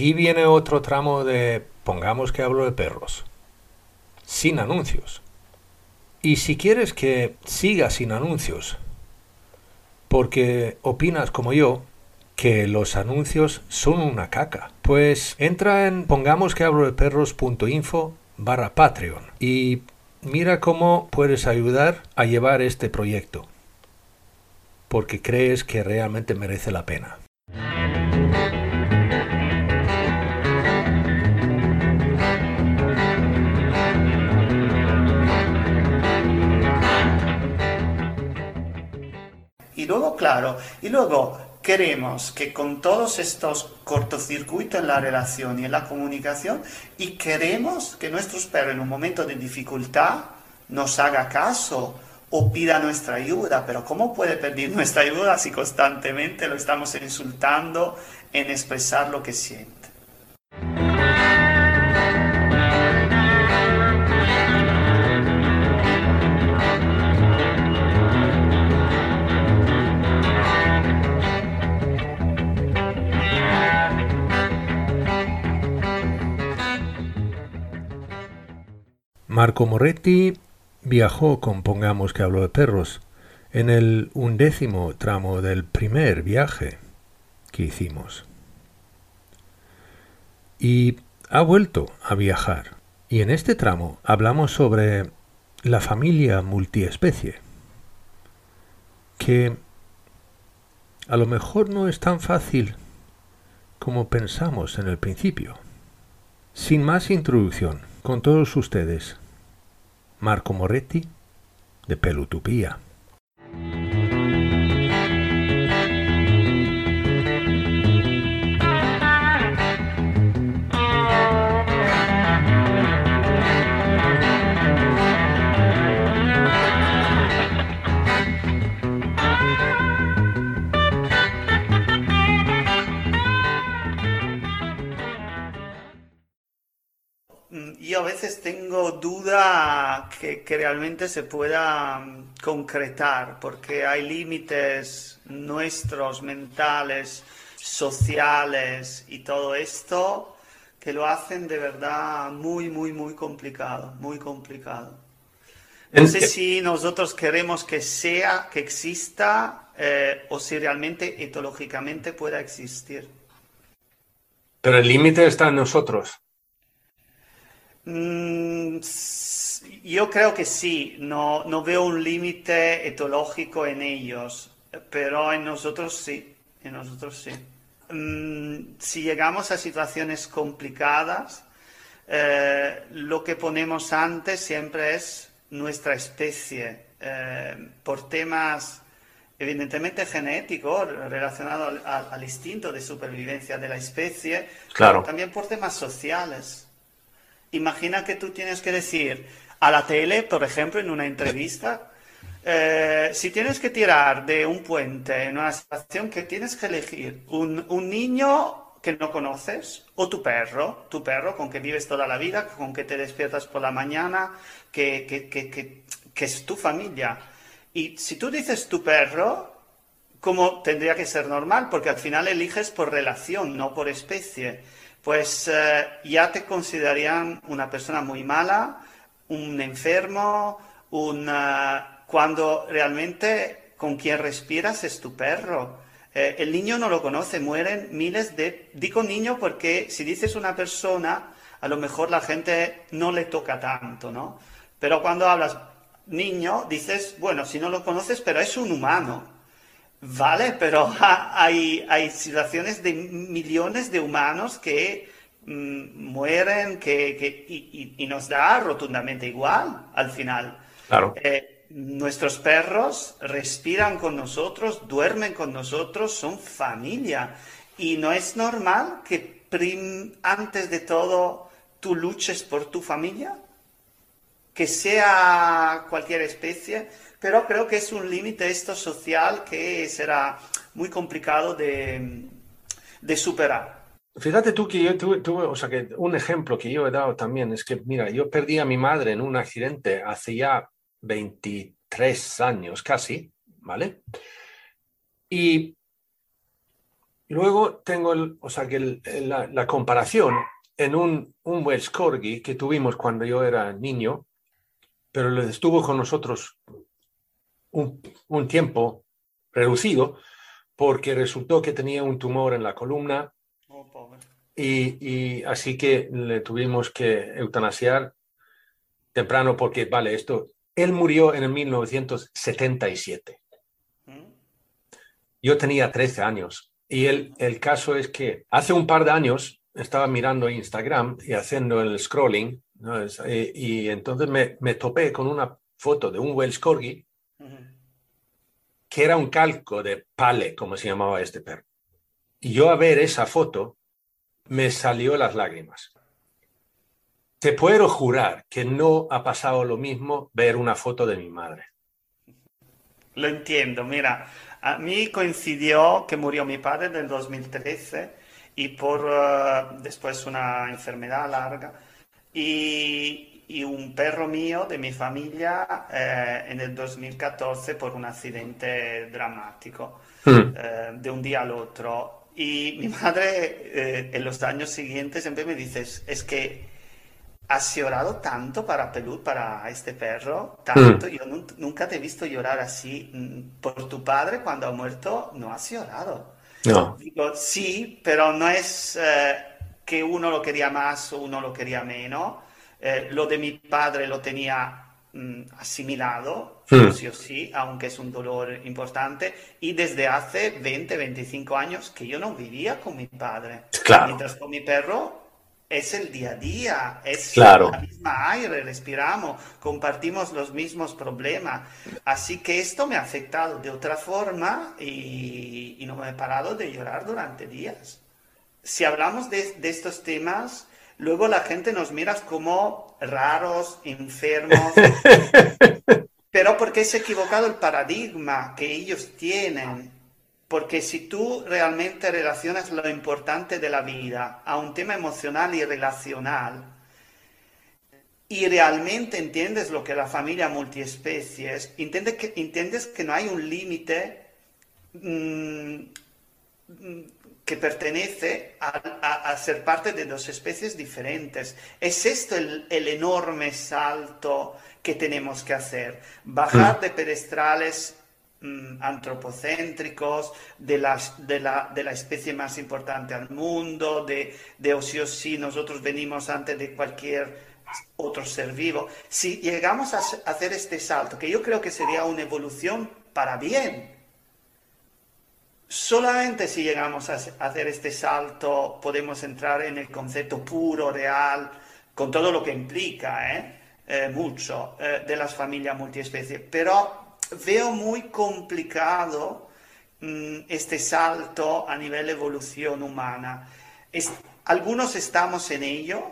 Aquí viene otro tramo de, pongamos que hablo de perros, sin anuncios. Y si quieres que siga sin anuncios, porque opinas como yo, que los anuncios son una caca, pues entra en pongamos que hablo de perros.info barra Patreon y mira cómo puedes ayudar a llevar este proyecto, porque crees que realmente merece la pena. Luego, claro, y luego queremos que con todos estos cortocircuitos en la relación y en la comunicación, y queremos que nuestros perros en un momento de dificultad nos haga caso o pida nuestra ayuda, pero ¿cómo puede pedir nuestra ayuda si constantemente lo estamos insultando en expresar lo que siente? Marco Moretti viajó con Pongamos que hablo de perros en el undécimo tramo del primer viaje que hicimos. Y ha vuelto a viajar. Y en este tramo hablamos sobre la familia multiespecie, que a lo mejor no es tan fácil como pensamos en el principio. Sin más introducción, con todos ustedes, Marco Moretti de Pelutopía. A veces tengo duda que, que realmente se pueda mm, concretar, porque hay límites nuestros, mentales, sociales y todo esto que lo hacen de verdad muy, muy, muy complicado, muy complicado. No sé si nosotros queremos que sea, que exista, eh, o si realmente etológicamente pueda existir. Pero el límite está en nosotros. Mm, yo creo que sí, no, no veo un límite etológico en ellos, pero en nosotros sí, en nosotros sí. Mm, si llegamos a situaciones complicadas, eh, lo que ponemos antes siempre es nuestra especie, eh, por temas evidentemente genéticos relacionados al instinto de supervivencia de la especie, Claro. pero también por temas sociales. Imagina que tú tienes que decir a la tele, por ejemplo, en una entrevista, eh, si tienes que tirar de un puente en una situación que tienes que elegir un, un niño que no conoces o tu perro, tu perro con que vives toda la vida, con que te despiertas por la mañana, que, que, que, que, es tu familia. Y si tú dices tu perro, como tendría que ser normal, porque al final eliges por relación, no por especie, pues eh, ya te considerarían una persona muy mala, un enfermo, una... cuando realmente con quien respiras es tu perro. Eh, el niño no lo conoce, mueren miles de... Digo niño porque si dices una persona, a lo mejor la gente no le toca tanto, ¿no? Pero cuando hablas niño, dices, bueno, si no lo conoces, pero es un humano. Vale, pero hay, hay situaciones de millones de humanos que mm, mueren que, que- y, nos da rotundamente igual al final. Claro. Eh, nuestros perros respiran con nosotros, duermen con nosotros, son familia. Y no es normal que antes de todo tú luches por tu familia, que sea cualquier especie, pero creo que es un límite esto social que será muy complicado de, de superar. Fíjate tú que yo tuve, o sea, que un ejemplo que yo he dado también es que, mira, yo perdí a mi madre en un accidente hace ya 23 años casi, ¿vale? Y luego tengo, el, o sea, que la, comparación en un, un Welsh Corgi que tuvimos cuando yo era niño, pero estuvo con nosotros un, un tiempo reducido porque resultó que tenía un tumor en la columna oh, y, y, así que le tuvimos que eutanasiar temprano porque, vale, esto, él murió en el 1977. ¿Mm? Yo tenía 13 años y el, el caso es que hace un par de años estaba mirando Instagram y haciendo el scrolling eh, y, entonces me, me, topé con una foto de un Welsh Corgi que era un calco de Pale, como se llamaba este perro. Y yo a ver esa foto me salió las lágrimas. Te puedo jurar que no ha pasado lo mismo ver una foto de mi madre. Lo entiendo, mira, a mí coincidió que murió mi padre en el 2013 y por eh, después una enfermedad larga y, y un perro mío de mi familia eh, en el 2014 por un accidente dramático mm. eh, de un día al otro. Y mi madre eh, en los años siguientes siempre me dice, es que has llorado tanto para Pelú, para este perro, tanto, mm. yo nunca te he visto llorar así mm, por tu padre cuando ha muerto, no has llorado. No. Digo, sí, pero no es que uno lo quería más o uno lo quería menos eh, lo de mi padre lo tenía mm, asimilado, hmm. sí o sí, aunque es un dolor importante, y desde hace 20, 25 años que yo no vivía con mi padre. Mientras con mi perro es el día a día, es claro. la misma aire, respiramos, compartimos los mismos problemas. Así que esto me ha afectado de otra forma y, no me he parado de llorar durante días. Si hablamos de, de estos temas, luego la gente nos mira como raros, enfermos, pero porque es equivocado el paradigma que ellos tienen. Porque si tú realmente relacionas lo importante de la vida a un tema emocional y relacional, y realmente entiendes lo que es la familia multiespecies, entiendes que, entiendes que no hay un límite mm, que pertenece a, ser parte de dos especies diferentes. Es esto el, enorme salto que tenemos que hacer. Bajar mm. de pedestrales mm, antropocéntricos, de, las, de, la, de, la, especie más importante al mundo, de, de o sí o sí nosotros venimos antes de cualquier otro ser vivo. Si llegamos a hacer este salto, que yo creo que sería una evolución para bien, Solamente si llegamos a hacer este salto podemos entrar en el concepto puro, real, con todo lo que implica, ¿eh? Eh, mucho, eh, de las familias multiespecies. Pero veo muy complicado mm, este salto a nivel evolución humana. algunos estamos en ello,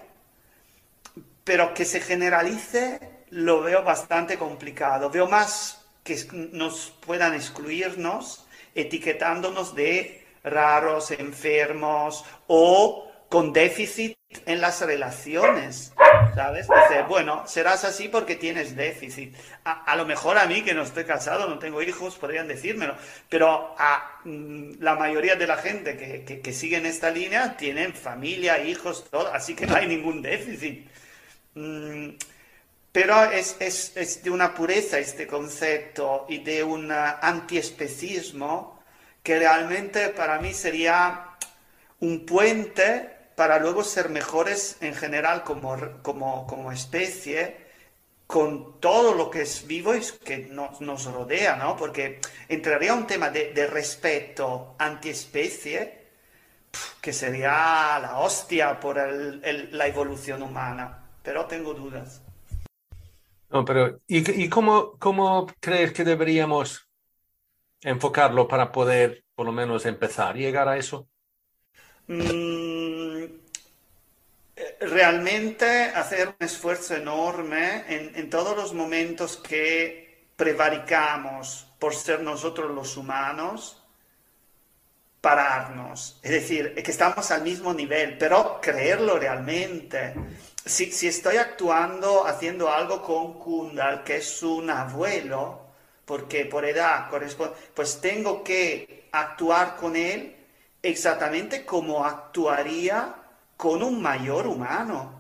pero que se generalice lo veo bastante complicado. Veo más que nos puedan excluirnos etiquetándonos de raros, enfermos o con déficit en las relaciones, ¿sabes? Dice, bueno, serás así porque tienes déficit. A, lo mejor a mí, que no estoy casado, no tengo hijos, podrían decírmelo, pero a mm, la mayoría de la gente que, que, sigue en esta línea tienen familia, hijos, todo, así que no hay ningún déficit. Mm, pero es, es, es, de una pureza este concepto y de un antiespecismo que realmente para mí sería un puente para luego ser mejores en general como, como, como especie con todo lo que es vivo y que nos, nos rodea, ¿no? Porque entraría un tema de, de respeto antiespecie que sería la hostia por el, la evolución humana, pero tengo dudas. No, pero ¿y, cómo, cómo crees que deberíamos enfocarlo para poder por lo menos empezar y llegar a eso? Mm, realmente hacer un esfuerzo enorme en, en todos los momentos que prevaricamos por ser nosotros los humanos, pararnos. Es decir, que estamos al mismo nivel, pero creerlo realmente. Si, estoy actuando, haciendo algo con Kundal, que es un abuelo, porque por edad corresponde, pues tengo que actuar con él exactamente como actuaría con un mayor humano.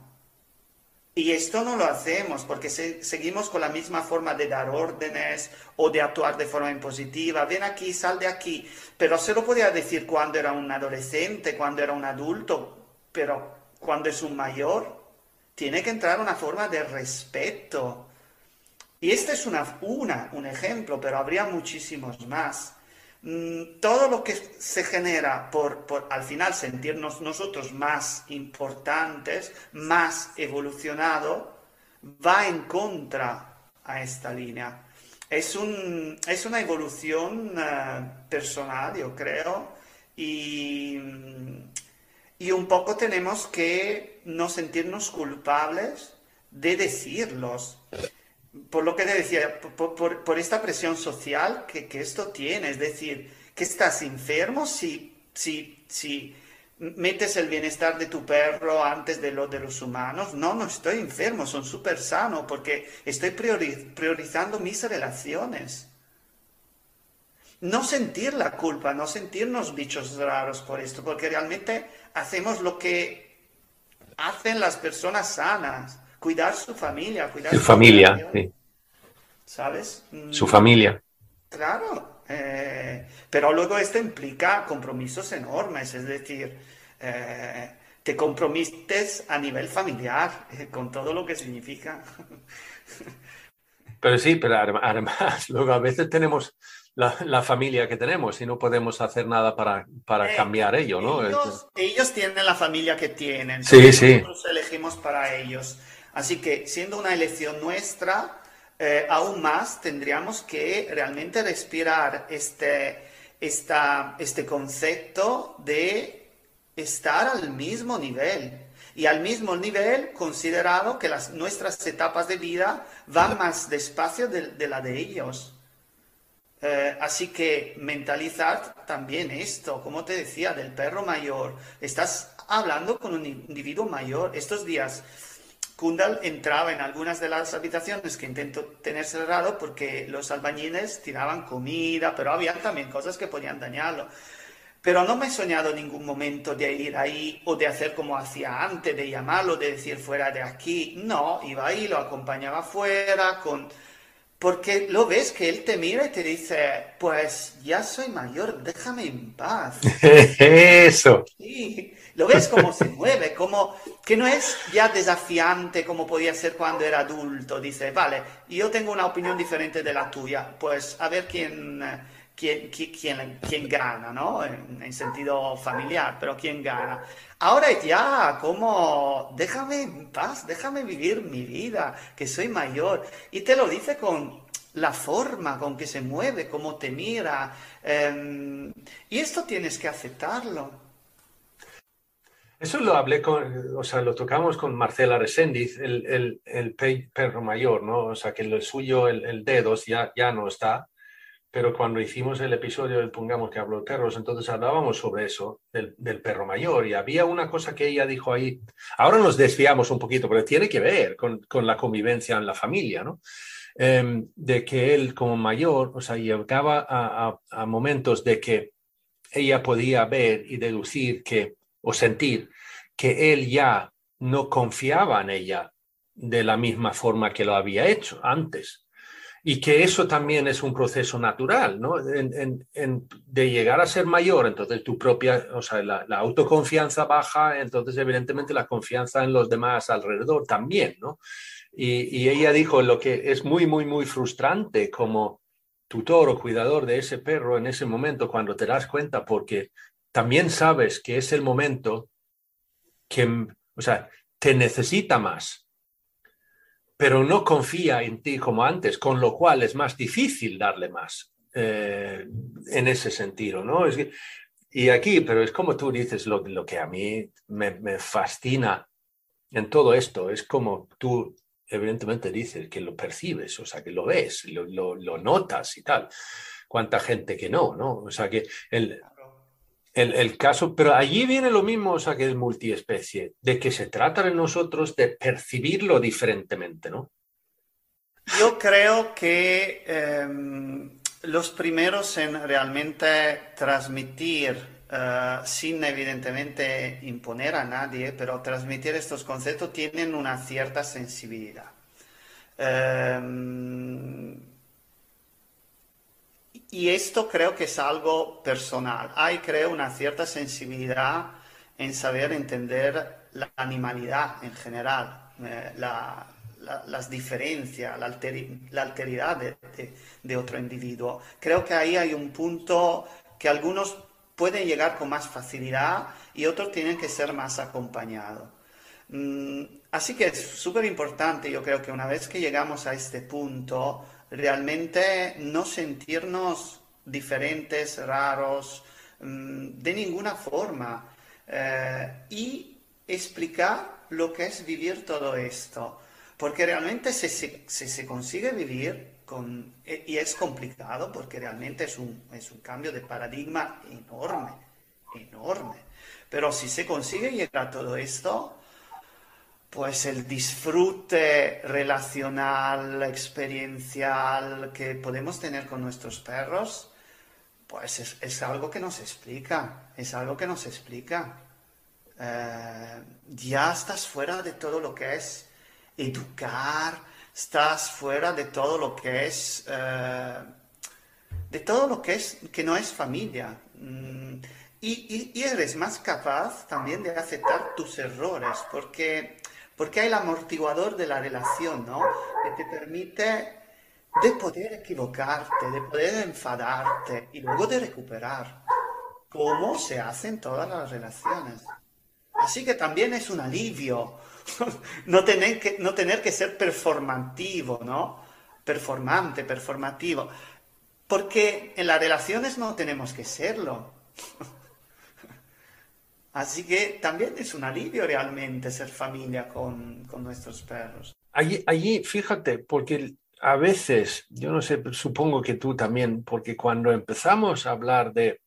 Y esto no lo hacemos porque seguimos con la misma forma de dar órdenes o de actuar de forma impositiva. Ven aquí, sal de aquí. Pero se lo podía decir cuando era un adolescente, cuando era un adulto, pero cuando es un mayor, tiene que entrar una forma de respeto. Y este es una, una un ejemplo, pero habría muchísimos más. Mm, todo lo que se genera por, al final sentirnos nosotros más importantes, más evolucionado, va en contra a esta línea. Es, un, es una evolución eh, personal, yo creo, y, y un poco tenemos que no sentirnos culpables de decirlos por lo que te decía, por, esta presión social que, esto tiene, es decir, que estás enfermo si, si, si metes el bienestar de tu perro antes de lo de los humanos. No, no estoy enfermo, son súper sano porque estoy priorizando mis relaciones. No sentir la culpa, no sentirnos bichos raros por esto, porque realmente hacemos lo que hacen las personas sanas cuidar su familia, cuidar su, familia, sí. ¿Sabes? Su familia. Claro, eh, pero luego esto implica compromisos enormes, es decir, eh, te comprometes a nivel familiar, eh, con todo lo que significa. Pero sí, pero además, luego a veces tenemos la, familia que tenemos y no podemos hacer nada para, para cambiar ello, ¿no? Ellos, tienen la familia que tienen. Sí, sí. Nosotros elegimos para ellos. Así que siendo una elección nuestra, eh, aún más tendríamos que realmente respirar este, este concepto de estar al mismo nivel. Y al mismo nivel, considerado que las, nuestras etapas de vida van más despacio de, la de ellos. Eh, así que mentalizar también esto, como te decía, del perro mayor. Estás hablando con un individuo mayor. Estos días Kundal entraba en algunas de las habitaciones que intento tener cerrado porque los albañiles tiraban comida, pero había también cosas que podían dañarlo. Pero no me he soñado en ningún momento de ir ahí o de hacer como hacía antes, de llamarlo, de decir fuera de aquí. No, iba ahí, lo acompañaba fuera con... Porque lo ves que él te mira y te dice, pues ya soy mayor, déjame en paz. Eso. Sí, lo ves cómo se mueve, como que no es ya desafiante como podía ser cuando era adulto. Dice, vale, yo tengo una opinión diferente de la tuya, pues a ver quién, quién, quién, quién gana, ¿no? En, en, sentido familiar, pero quién gana. Ahora ya, como, déjame en paz, déjame vivir mi vida, que soy mayor. Y te lo dice con la forma con que se mueve, cómo te mira. Em, y esto tienes que aceptarlo. Eso lo hablé con, o sea, lo tocamos con Marcela Resendiz, el, el, perro mayor, ¿no? O sea, que lo suyo, el, el dedos, ya, ya no está, pero cuando hicimos el episodio del Pongamos que habló de perros, entonces hablábamos sobre eso, del, perro mayor, y había una cosa que ella dijo ahí, ahora nos desviamos un poquito, pero tiene que ver con, la convivencia en la familia, ¿no? Em, de que él como mayor, o sea, llegaba a momentos de que ella podía ver y deducir que o sentir que él ya no confiaba en ella de la misma forma que lo había hecho antes. Y que eso también es un proceso natural, ¿no? de llegar a ser mayor, entonces tu propia, o sea, la, autoconfianza baja, entonces evidentemente la confianza en los demás alrededor también, ¿no? Y, y ella dijo lo que es muy, muy, muy frustrante como tutor o cuidador de ese perro en ese momento cuando te das cuenta porque también sabes que es el momento que, o sea, te necesita más. Pero no confía en ti como antes, con lo cual es más difícil darle más eh, en ese sentido, ¿no? Es y aquí, pero es como tú dices, lo, que a mí me, fascina en todo esto, es como tú evidentemente dices que lo percibes, o sea, que lo ves, lo, lo, lo notas y tal. Cuánta gente que no, ¿no? O sea, que el, el, el, caso, pero allí viene lo mismo, o sea, que es multiespecie, de que se trata de nosotros de percibirlo diferentemente, ¿no? Yo creo que eh, los primeros en realmente transmitir, uh, sin evidentemente imponer a nadie, pero transmitir estos conceptos tienen una cierta sensibilidad. Um, y esto creo que es algo personal. Hay, creo, una cierta sensibilidad en saber entender la animalidad en general, eh, la, la, las diferencias, la, alteri, la alteridad de, otro individuo. Creo que ahí hay un punto que algunos pueden llegar con más facilidad y otros tienen que ser más acompañados. Mm, así que es súper importante, yo creo que una vez que llegamos a este punto, realmente no sentirnos diferentes, raros, mm, de ninguna forma. Eh, y explicar lo que es vivir todo esto. Porque realmente si se, si se consigue vivir con, y es complicado porque realmente es un, es un cambio de paradigma enorme, enorme. Pero si se consigue llegar a todo esto, pues el disfrute relacional, experiencial que podemos tener con nuestros perros, pues es, algo que nos explica, es algo que nos explica. Eh, ya estás fuera de todo lo que es educar, estás fuera de todo lo que es, eh, de todo lo que es, que no es familia. Mm, y, eres más capaz también de aceptar tus errores, porque porque hay el amortiguador de la relación, ¿no? Que te permite de poder equivocarte, de poder enfadarte y luego de recuperar, como se hace en todas las relaciones. Así que también es un alivio no tener que, no tener que ser performativo, ¿no? Performante, performativo. Porque en las relaciones no tenemos que serlo. Así que también es un alivio realmente ser familia con, con nuestros perros. Allí, allí, fíjate, porque a veces, yo no sé, supongo que tú también, porque cuando empezamos a hablar de,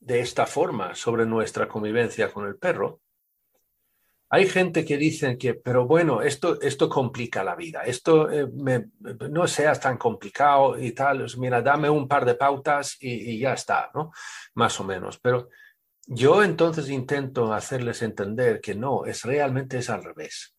de esta forma sobre nuestra convivencia con el perro, hay gente que dice que, pero bueno, esto, esto complica la vida, esto eh, no seas tan complicado y tal, mira, dame un par de pautas y, y ya está, ¿no? Más o menos. Pero yo entonces intento hacerles entender que no, es realmente es al revés.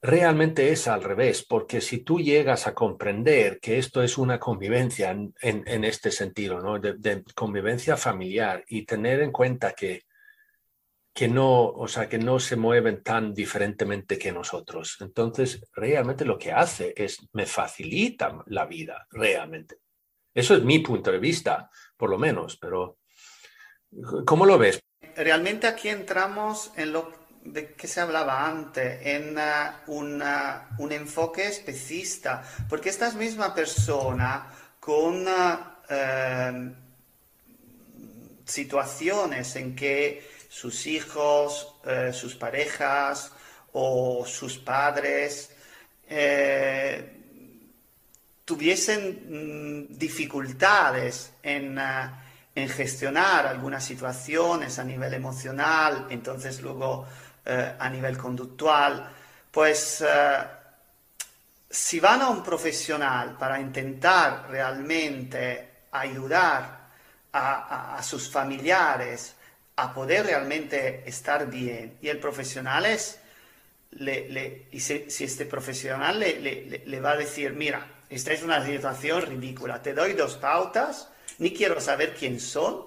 Realmente es al revés, porque si tú llegas a comprender que esto es una convivencia en, este sentido, ¿no? De, de, convivencia familiar y tener en cuenta que, que no, o sea, que no se mueven tan diferentemente que nosotros. Entonces, realmente lo que hace es me facilita la vida, realmente. Eso es mi punto de vista, por lo menos, pero ¿Cómo lo ves? Realmente aquí entramos en lo de que se hablaba antes, en uh, un enfoque especista, porque esta misma persona con uh, situaciones en que sus hijos, uh, sus parejas o sus padres eh, tuviesen mm, dificultades en en gestionar algunas situaciones a nivel emocional, entonces luego eh, a nivel conductual, pues eh, si van a un profesional para intentar realmente ayudar a, sus familiares a poder realmente estar bien, y el profesional es, le, y si, si, este profesional le, le va a decir, mira, esta es una situación ridícula, te doy dos pautas, ni quiero saber quién son,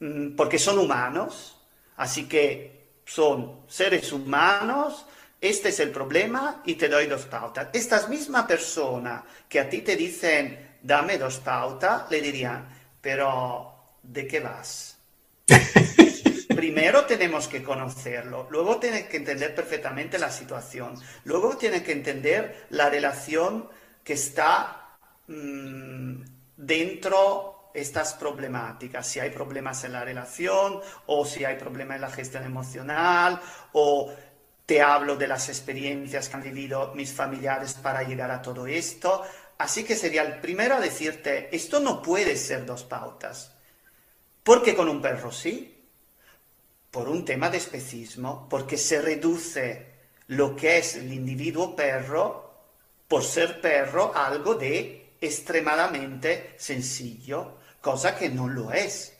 mm, porque son humanos, así que son seres humanos, este es el problema y te doy dos pautas. Estas misma persona que a ti te dicen, dame dos pautas, le dirían, pero ¿de qué vas? primero tenemos que conocerlo, luego tienes que entender perfectamente la situación, luego tienes que entender la relación que está mm, dentro estas problemáticas, si hay problemas en la relación o si hay problemas en la gestión emocional o te hablo de las experiencias que han vivido mis familiares para llegar a todo esto. Así que sería el primero a decirte, esto no puede ser dos pautas. Porque con un perro sí, por un tema de especismo, porque se reduce lo que es el individuo perro, por ser perro, algo de extremadamente sencillo, cosa que no lo es.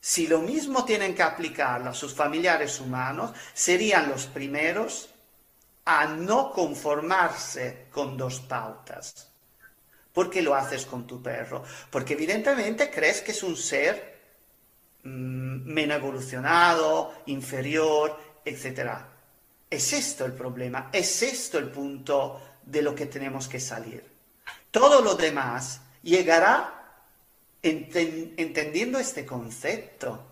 Si lo mismo tienen que aplicarlo a sus familiares humanos, serían los primeros a no conformarse con dos pautas. ¿Por qué lo haces con tu perro? Porque evidentemente crees que es un ser mm, menos evolucionado, inferior, etc. Es esto el problema, es esto el punto de lo que tenemos que salir. Todo lo demás llegará entendiendo este concepto.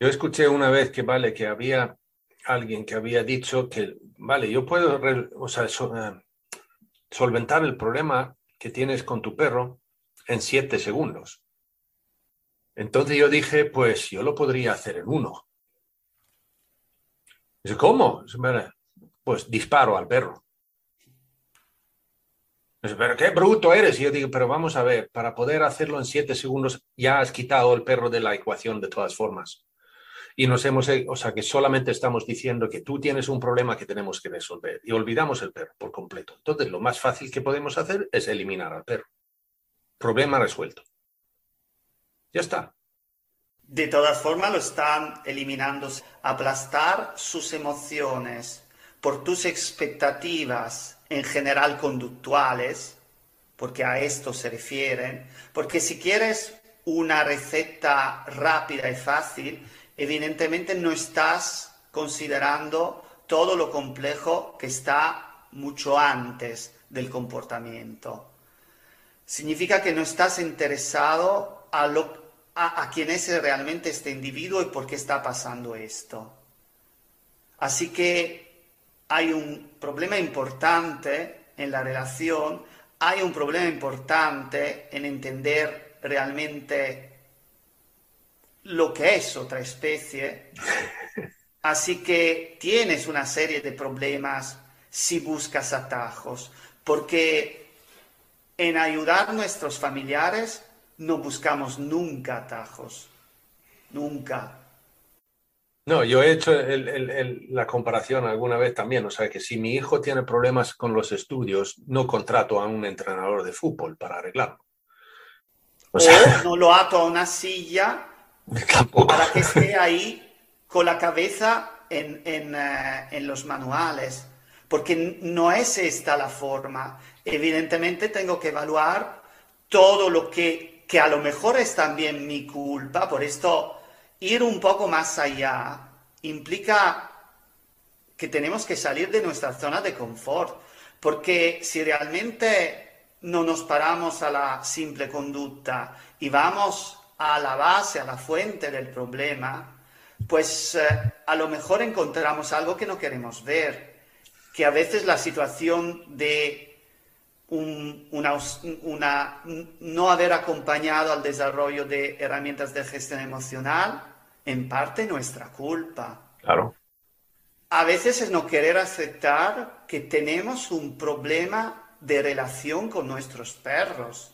Yo escuché una vez que, vale, que había alguien que había dicho que, vale, yo puedo eh, solventar el problema que tienes con tu perro en siete segundos. Entonces yo dije, pues yo lo podría hacer en uno. ¿cómo? Pues disparo al perro pero qué bruto eres. Y yo digo, pero vamos a ver, para poder hacerlo en siete segundos ya has quitado el perro de la ecuación de todas formas. Y nos hemos, o sea, que solamente estamos diciendo que tú tienes un problema que tenemos que resolver y olvidamos el perro por completo. Entonces, lo más fácil que podemos hacer es eliminar al perro. Problema resuelto. Ya está. De todas formas, lo están eliminando. Aplastar sus emociones por tus expectativas en general conductuales, porque a esto se refieren, porque si quieres una receta rápida y fácil, evidentemente no estás considerando todo lo complejo que está mucho antes del comportamiento. Significa que no estás interesado a, lo, a, quién es realmente este individuo y por qué está pasando esto. Así que hay un problema importante en la relación, hay un problema importante en entender realmente lo que es otra especie. Así que tienes una serie de problemas si buscas atajos, porque en ayudar a nuestros familiares no buscamos nunca atajos, nunca. No, yo he hecho la comparación alguna vez también, o sea que si mi hijo tiene problemas con los estudios, no contrato a un entrenador de fútbol para arreglarlo. O, no lo ato a una silla para que esté ahí con la cabeza en, eh, en los manuales, porque no es esta la forma. Evidentemente tengo que evaluar todo lo que, que a lo mejor es también mi culpa, por esto ir un poco más allá implica que tenemos que salir de nuestra zona de confort, porque si realmente no nos paramos a la simple conducta y vamos a la base, a la fuente del problema, pues eh, a lo mejor encontramos algo que no queremos ver, que a veces la situación de una, no haber acompañado al desarrollo de herramientas de gestión emocional, en parte nuestra culpa. Claro. A veces es no querer aceptar que tenemos un problema de relación con nuestros perros.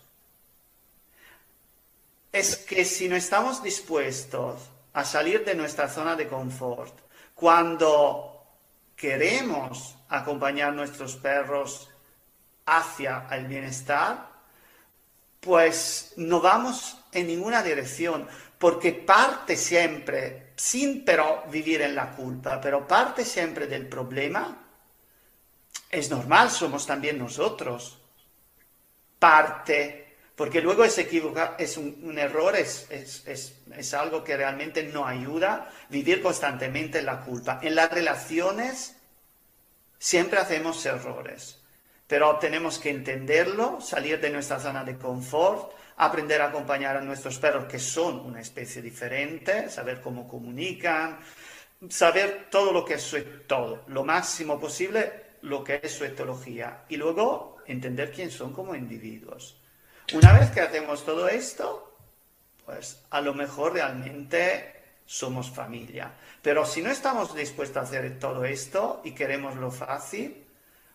Es que si no estamos dispuestos a salir de nuestra zona de confort, cuando queremos acompañar a nuestros perros hacia el bienestar, pues no vamos en ninguna dirección, porque parte siempre, sin pero vivir en la culpa, pero parte siempre del problema, es normal, somos también nosotros. Parte, porque luego es equivocar, es un, error, es, es algo que realmente no ayuda vivir constantemente en la culpa. En las relaciones siempre hacemos errores pero tenemos que entenderlo, salir de nuestra zona de confort, aprender a acompañar a nuestros perros, que son una especie diferente, saber cómo comunican, saber todo lo que es su, todo, lo máximo posible lo que es su etología y luego entender quién son como individuos. Una vez que hacemos todo esto, pues a lo mejor realmente somos familia. Pero si no estamos dispuestos a hacer todo esto y queremos lo fácil,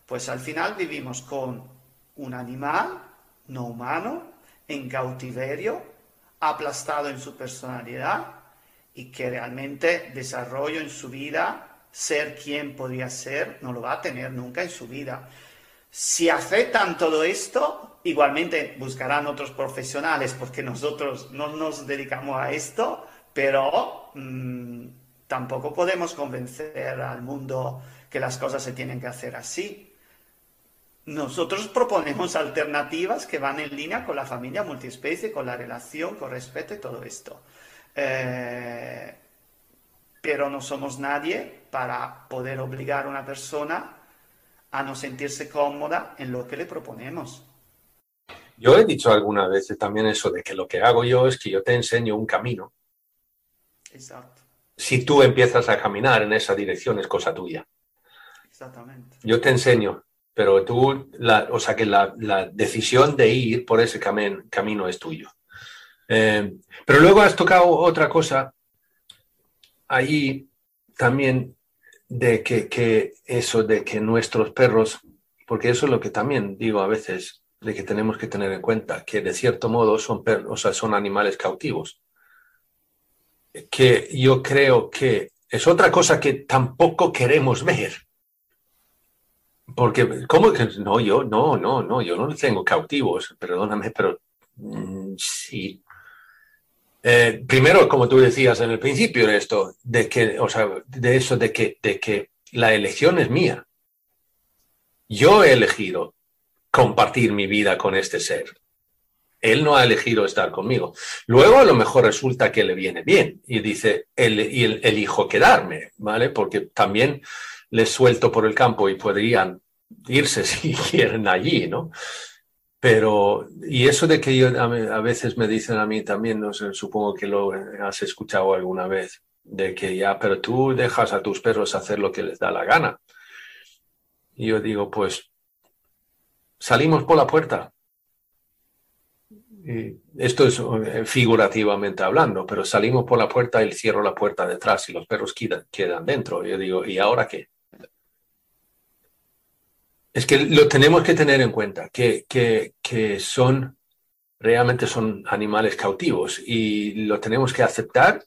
pues al final vivimos con un animal no humano, en cautiverio, aplastado en su personalidad y que realmente desarrollo en su vida, ser quien podría ser, no lo va a tener nunca en su vida. Si aceptan todo esto, igualmente buscarán otros profesionales porque nosotros no nos dedicamos a esto, pero mm, tampoco podemos convencer al mundo que las cosas se tienen que hacer así. Nosotros proponemos alternativas que van en línea con la familia multiespecie, con la relación, con respeto y todo esto. Eh, pero no somos nadie para poder obligar a una persona a no sentirse cómoda en lo que le proponemos. Yo he dicho algunas veces también eso de que lo que hago yo es que yo te enseño un camino. Exacto. Si tú empiezas a caminar en esa dirección es cosa tuya. Exactamente. Yo te enseño, pero tú, la, o sea que la, decisión de ir por ese camino es tuyo. Eh, pero luego has tocado otra cosa ahí también de que, que, eso de que nuestros perros, porque eso es lo que también digo a veces, de que tenemos que tener en cuenta, que de cierto modo son, perros, o sea, son animales cautivos. Que yo creo que es otra cosa que tampoco queremos ver. Porque, ¿cómo que no? Yo no, no, no, yo no tengo cautivos, perdóname, pero mm, sí, eh, primero, como tú decías en el principio, de esto, de que, o sea, de eso de que, de que la elección es mía. Yo he elegido compartir mi vida con este ser. Él no ha elegido estar conmigo. Luego a lo mejor resulta que le viene bien y dice, él, y elijo quedarme, ¿vale? Porque también les suelto por el campo y podrían irse si quieren allí, ¿no? Pero, y eso de que yo, a, veces me dicen a mí también, no sé, supongo que lo has escuchado alguna vez, de que ya, pero tú dejas a tus perros hacer lo que les da la gana. Y yo digo, pues, salimos por la puerta. Esto es eh, figurativamente hablando, pero salimos por la puerta y cierro la puerta detrás y los perros quedan dentro. Yo digo, ¿y ahora qué? Es que lo tenemos que tener en cuenta, que, que, son, realmente son animales cautivos y lo tenemos que aceptar.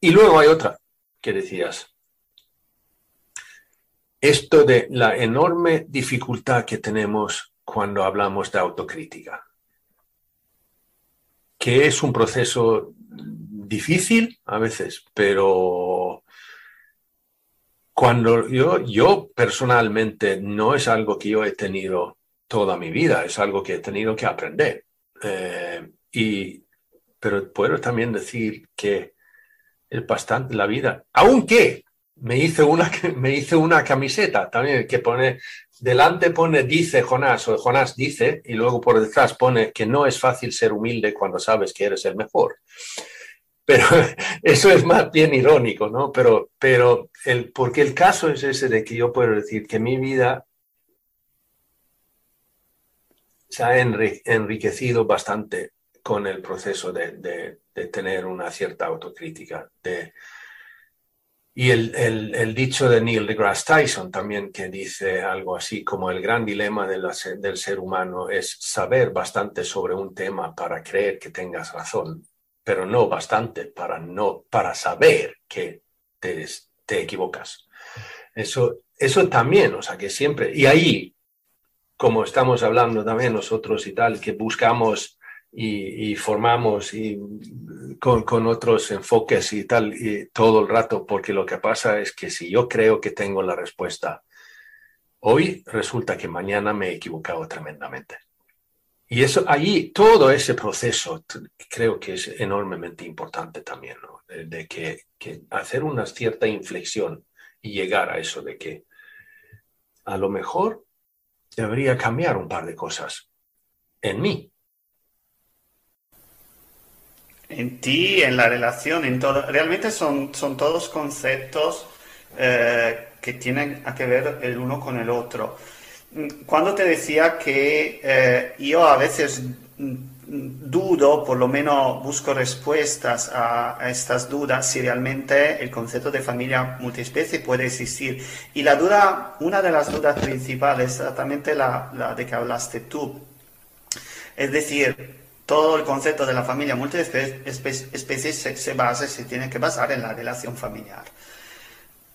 Y luego hay otra que decías, esto de la enorme dificultad que tenemos cuando hablamos de autocrítica, que es un proceso difícil a veces, pero cuando yo, yo personalmente no es algo que yo he tenido toda mi vida, es algo que he tenido que aprender. Eh, y, pero puedo también decir que es bastante la vida, aunque me hice una, me hice una camiseta también que pone, delante pone dice Jonás o Jonás dice y luego por detrás pone que no es fácil ser humilde cuando sabes que eres el mejor. Pero eso es más bien irónico, ¿no? Pero, pero el, porque el caso es ese de que yo puedo decir que mi vida se ha enriquecido bastante con el proceso de, tener una cierta autocrítica. De, y el, dicho de Neil deGrasse Tyson también que dice algo así como el gran dilema del ser humano es saber bastante sobre un tema para creer que tengas razón pero no bastante para, no, para saber que te, te equivocas. Eso, eso también, o sea, que siempre, y ahí, como estamos hablando también nosotros y tal, que buscamos y, formamos y con, con, otros enfoques y tal, y todo el rato, porque lo que pasa es que si yo creo que tengo la respuesta hoy, resulta que mañana me he equivocado tremendamente. Y eso, allí, todo ese proceso creo que es enormemente importante también, de, que, que, hacer una cierta inflexión y llegar a eso de que a lo mejor debería cambiar un par de cosas en mí. en ti, en la relación, en todo. Realmente son, son todos conceptos eh, que tienen a que ver el uno con el otro. Cuando te decía que eh, yo a veces dudo, por lo menos busco respuestas a, estas dudas, si realmente el concepto de familia multiespecie puede existir. Y la duda, una de las dudas principales, exactamente la, la de que hablaste tú, es decir, todo el concepto de la familia multiespecie se, se basa, se tiene que basar en la relación familiar.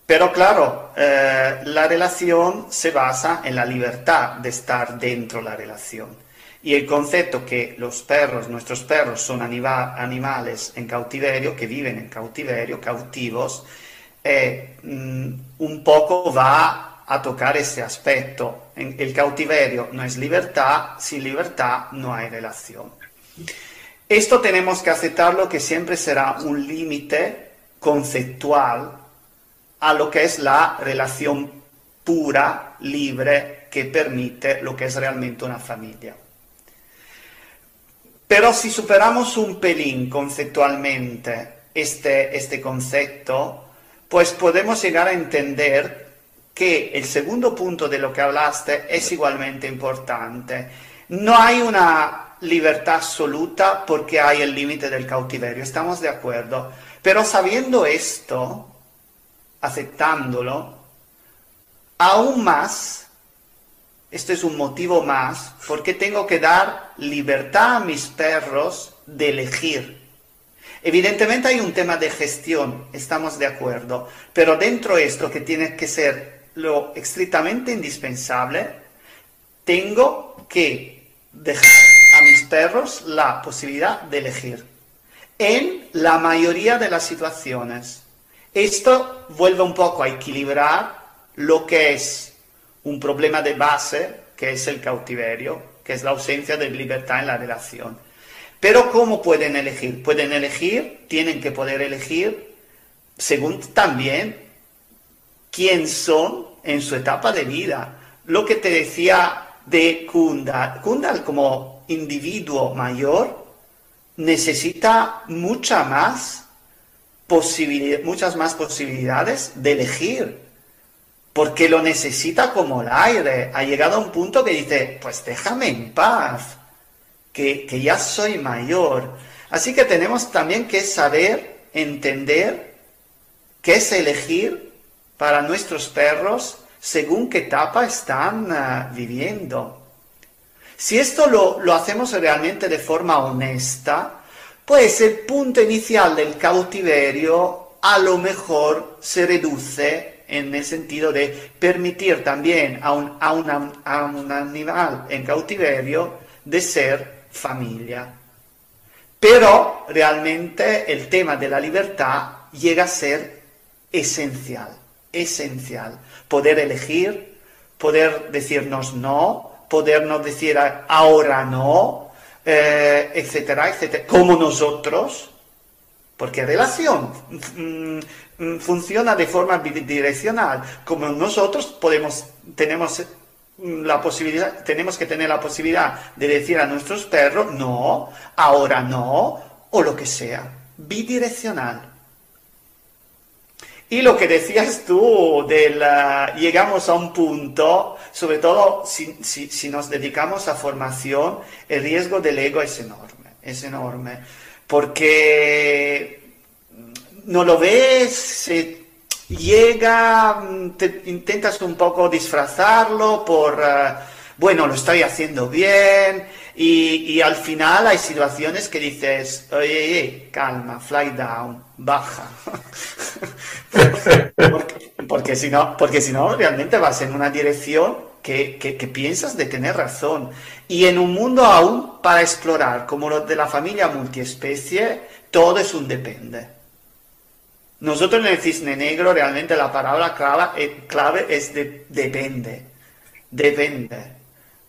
Pero claro, eh, la relación se basa en la libertad de estar dentro de la relación. Y el concepto que los perros, nuestros perros, son animales en cautiverio, que viven en cautiverio, cautivos, eh, mm, un poco va a tocar ese aspecto. El cautiverio no es libertad, sin libertad no hay relación. Esto tenemos que aceptarlo que siempre será un límite conceptual a lo que es la relación pura, libre, que permite lo que es realmente una familia. Pero si superamos un pelín conceptualmente este, este concepto, pues podemos llegar a entender que el segundo punto de lo que hablaste es igualmente importante. No hay una libertad absoluta porque hay el límite del cautiverio, estamos de acuerdo. Pero sabiendo esto, aceptándolo, aún más esto es un motivo más porque tengo que dar libertad a mis perros de elegir. Evidentemente hay un tema de gestión, estamos de acuerdo, pero dentro de esto que tiene que ser lo estrictamente indispensable, tengo que dejar a mis perros la posibilidad de elegir en la mayoría de las situaciones. Esto vuelve un poco a equilibrar lo que es un problema de base, que es el cautiverio, que es la ausencia de libertad en la relación. Pero ¿cómo pueden elegir? Pueden elegir, tienen que poder elegir según también quién son en su etapa de vida. Lo que te decía de Kunda, Kunda como individuo mayor necesita mucha más muchas más posibilidades de elegir porque lo necesita como el aire. Ha llegado a un punto que dice, pues déjame en paz, que, que ya soy mayor. Así que tenemos también que saber, entender qué es elegir para nuestros perros según qué etapa están ah, viviendo. Si esto lo, lo hacemos realmente de forma honesta, pues el punto inicial del cautiverio a lo mejor se reduce en el sentido de permitir también a un, animal en cautiverio de ser familia. Pero realmente el tema de la libertad llega a ser esencial, esencial. Poder elegir, poder decirnos no, podernos decir ahora no, eh, etcétera, etcétera, como nosotros, porque relación mm, mm, funciona de forma bidireccional. Como nosotros podemos, tenemos mm, la posibilidad, tenemos que tener la posibilidad de decir a nuestros perros no, ahora no, o lo que sea. Bidireccional. Y lo que decías tú, del, llegamos a un punto, sobre todo si, si nos dedicamos a formación, el riesgo del ego es enorme, es enorme. Porque no lo ves, llega, te intentas un poco disfrazarlo por, eh, bueno, lo estoy haciendo bien, y, al final hay situaciones que dices, oye, calma, fly down, baja. porque, si no, porque si no, realmente vas en una dirección que, que, piensas de tener razón. Y en un mundo aún para explorar, como lo de la familia multiespecie, todo es un depende. Nosotros en el cisne negro realmente la palabra clave, es de, depende. Depende.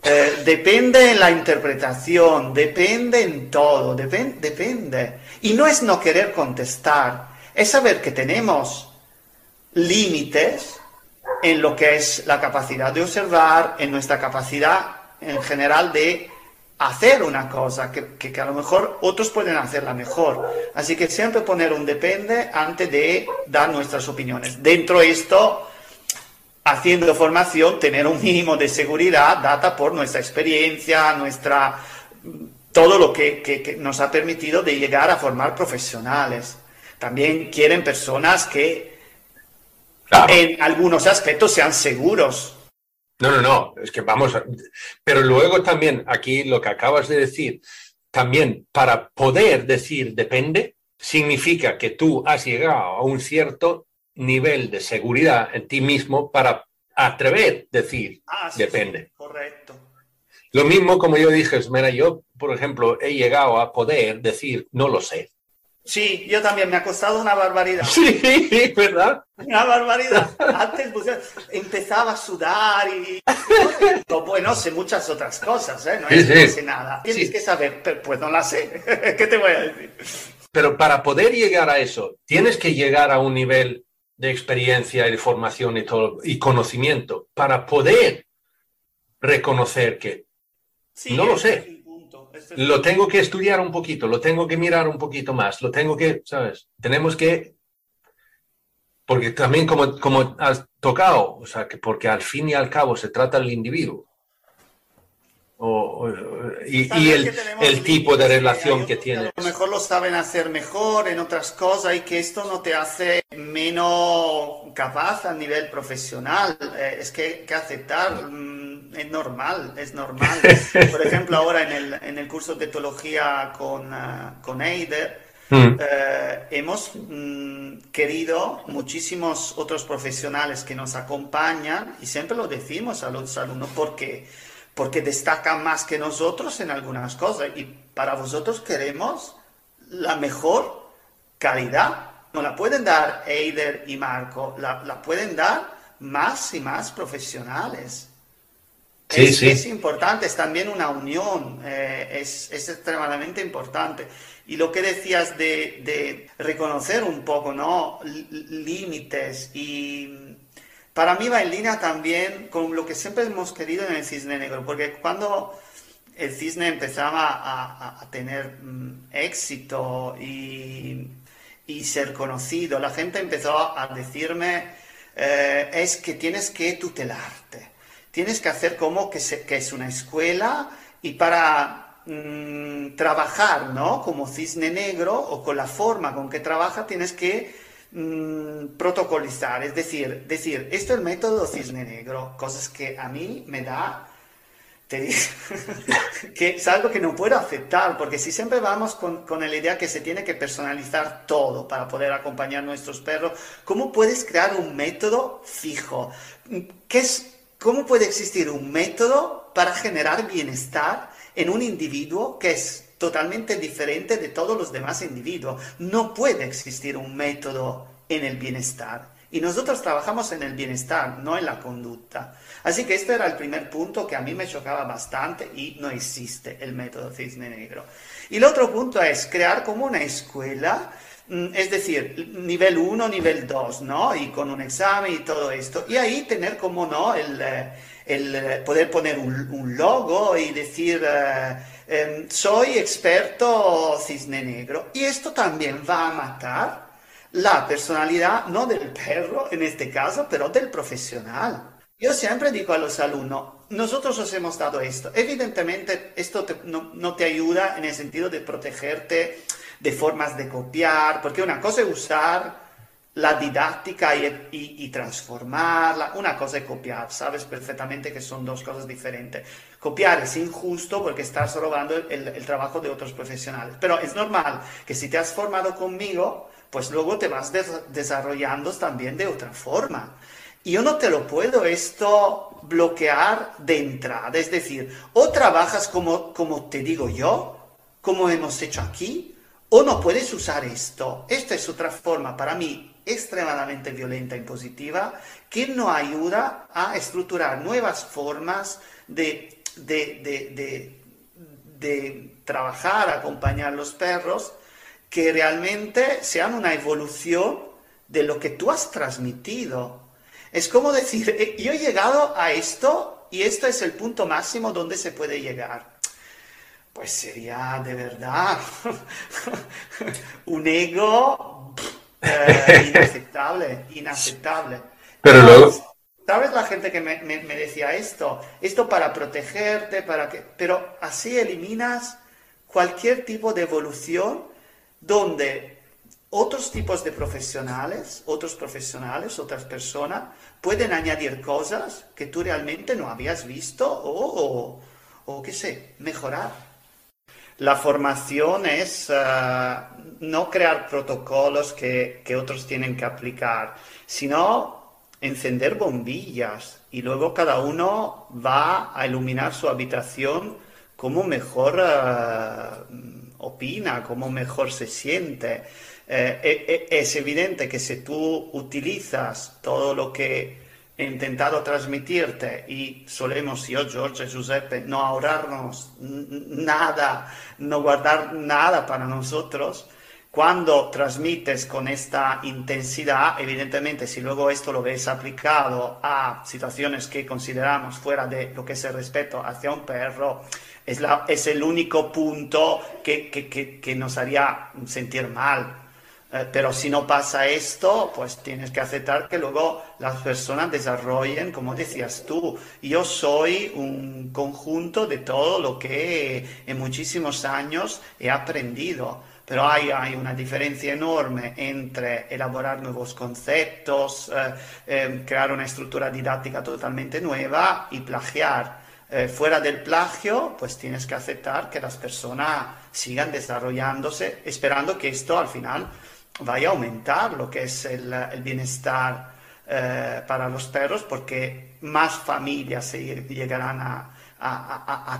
Eh, depende en la interpretación, depende en todo, depende. Y no es no querer contestar, es saber que tenemos límites en lo que es la capacidad de observar, en nuestra capacidad en general de hacer una cosa que, que, a lo mejor otros pueden hacerla mejor. Así que siempre poner un depende antes de dar nuestras opiniones. Dentro de esto, haciendo formación, tener un mínimo de seguridad data por nuestra experiencia, nuestra todo lo que, que, nos ha permitido de llegar a formar profesionales. También quieren personas que en algunos aspectos sean seguros. No, no, no, es que vamos, a... pero luego también aquí lo que acabas de decir, también para poder decir depende, significa que tú has llegado a un cierto nivel de seguridad en ti mismo para atrever decir ah, depende. correcto. Lo mismo como yo dije, mira, yo, por ejemplo, he llegado a poder decir no lo sé. Sí, yo también, me ha costado una barbaridad. Sí, ¿verdad? Una barbaridad. Antes pues, empezaba a sudar y... Bueno, sé muchas otras cosas, ¿eh? No es que sé nada. Tienes que saber, pero pues no la sé. ¿Qué te voy a decir? Pero para poder llegar a eso, tienes que llegar a un nivel de experiencia y de formación y todo, y conocimiento, para poder reconocer que no lo sé lo tengo que estudiar un poquito, lo tengo que mirar un poquito más, lo tengo que, ¿sabes? Tenemos que, porque también como, como has tocado, o sea, que porque al fin y al cabo se trata del individuo. Y, el, el tipo de relación que, tiene. A lo mejor lo saben hacer mejor en otras cosas y que esto no te hace menos capaz a nivel profesional. Eh, es que, que aceptar. Mm, es normal, es normal. Por ejemplo, ahora en el, en el curso de teología con, uh, con Eider, mm. eh, hemos mm, querido muchísimos otros profesionales que nos acompañan y siempre lo decimos a los alumnos porque, porque destacan más que nosotros en algunas cosas y para vosotros queremos la mejor calidad. No la pueden dar Eider y Marco, la, la pueden dar más y más profesionales es, importante, es también una unión, eh, es, extremadamente importante. Y lo que decías de, reconocer un poco, ¿no? Límites y para mí va en línea también con lo que siempre hemos querido en el cisne negro, porque cuando el cisne empezaba a, tener mm, éxito y, ser conocido, la gente empezó a decirme, eh, es que tienes que tutelarte tienes que hacer como que, es una escuela y para mm, trabajar, ¿no? Como cisne negro o con la forma con que trabaja tienes que mm, protocolizar, es decir, decir, esto es el método cisne negro, cosas que a mí me da te que es algo que no puedo aceptar, porque si siempre vamos con, con, la idea que se tiene que personalizar todo para poder acompañar a nuestros perros, ¿cómo puedes crear un método fijo? ¿Qué es ¿Cómo puede existir un método para generar bienestar en un individuo que es totalmente diferente de todos los demás individuos? No puede existir un método en el bienestar. Y nosotros trabajamos en el bienestar, no en la conducta. Así que este era el primer punto que a mí me chocaba bastante y no existe el método cisne negro. Y el otro punto es crear como una escuela Mm, es decir, nivel 1, nivel 2, ¿no? Y con un examen y todo esto. Y ahí tener como, ¿no? El, eh, el eh, poder poner un, logo y decir, em, soy experto cisne negro. Y esto también va a matar la personalidad, no del perro en este caso, pero del profesional. Yo siempre digo a los alumnos, nosotros os hemos dado esto. Evidentemente, esto no, te ayuda en el sentido de protegerte de formas de copiar, porque una cosa es usar la didáctica y, transformarla, una cosa es copiar, sabes perfectamente que son dos cosas diferentes. Copiar es injusto porque estás robando el, trabajo de otros profesionales, pero es normal que si te has formado conmigo, pues luego te vas desarrollando también de otra forma. Y yo no te lo puedo esto bloquear de entrada, es decir, o trabajas como, como te digo yo, como hemos hecho aquí, o no puedes usar esto. Esta es otra forma para mí extremadamente violenta y positiva que no ayuda a estructurar nuevas formas de, de, de, trabajar, acompañar a los perros que realmente sean una evolución de lo que tú has transmitido. Es como decir, eh, yo he llegado a esto y esto es el punto máximo donde se puede llegar. pues sería de verdad un ego eh, inaceptable, inaceptable. Pero luego... ¿Sabes la gente que me, decía esto? Esto para protegerte, para que... Pero así eliminas cualquier tipo de evolución donde otros tipos de profesionales, otros profesionales, otras personas, pueden añadir cosas que tú realmente no habías visto o, o, qué sé, mejorar. La formación es eh, no crear protocolos que, otros tienen que aplicar, sino encender bombillas y luego cada uno va a iluminar su habitación como mejor eh, opina, como mejor se siente. Eh, eh, es evidente que si tú utilizas todo lo que he intentado transmitirte y solemos yo, George, Giuseppe, no ahorrarnos nada, no guardar nada para nosotros, cuando transmites con esta intensidad, evidentemente si luego esto lo ves aplicado a situaciones que consideramos fuera de lo que es el respeto hacia un perro, es, la, es el único punto que, que, que, que nos haría sentir mal. Eh, pero si no pasa esto, pues tienes que aceptar que luego las personas desarrollen, como decías tú, yo soy un conjunto de todo lo que en muchísimos años he aprendido. Pero hay, hay una diferencia enorme entre elaborar nuevos conceptos, eh, eh, crear una estructura didáctica totalmente nueva y plagiar. fuera del plagio, pues tienes que aceptar que las personas sigan desarrollándose, esperando que esto al final vaya a aumentar lo que es el, bienestar eh, para los perros porque más familias se llegarán a,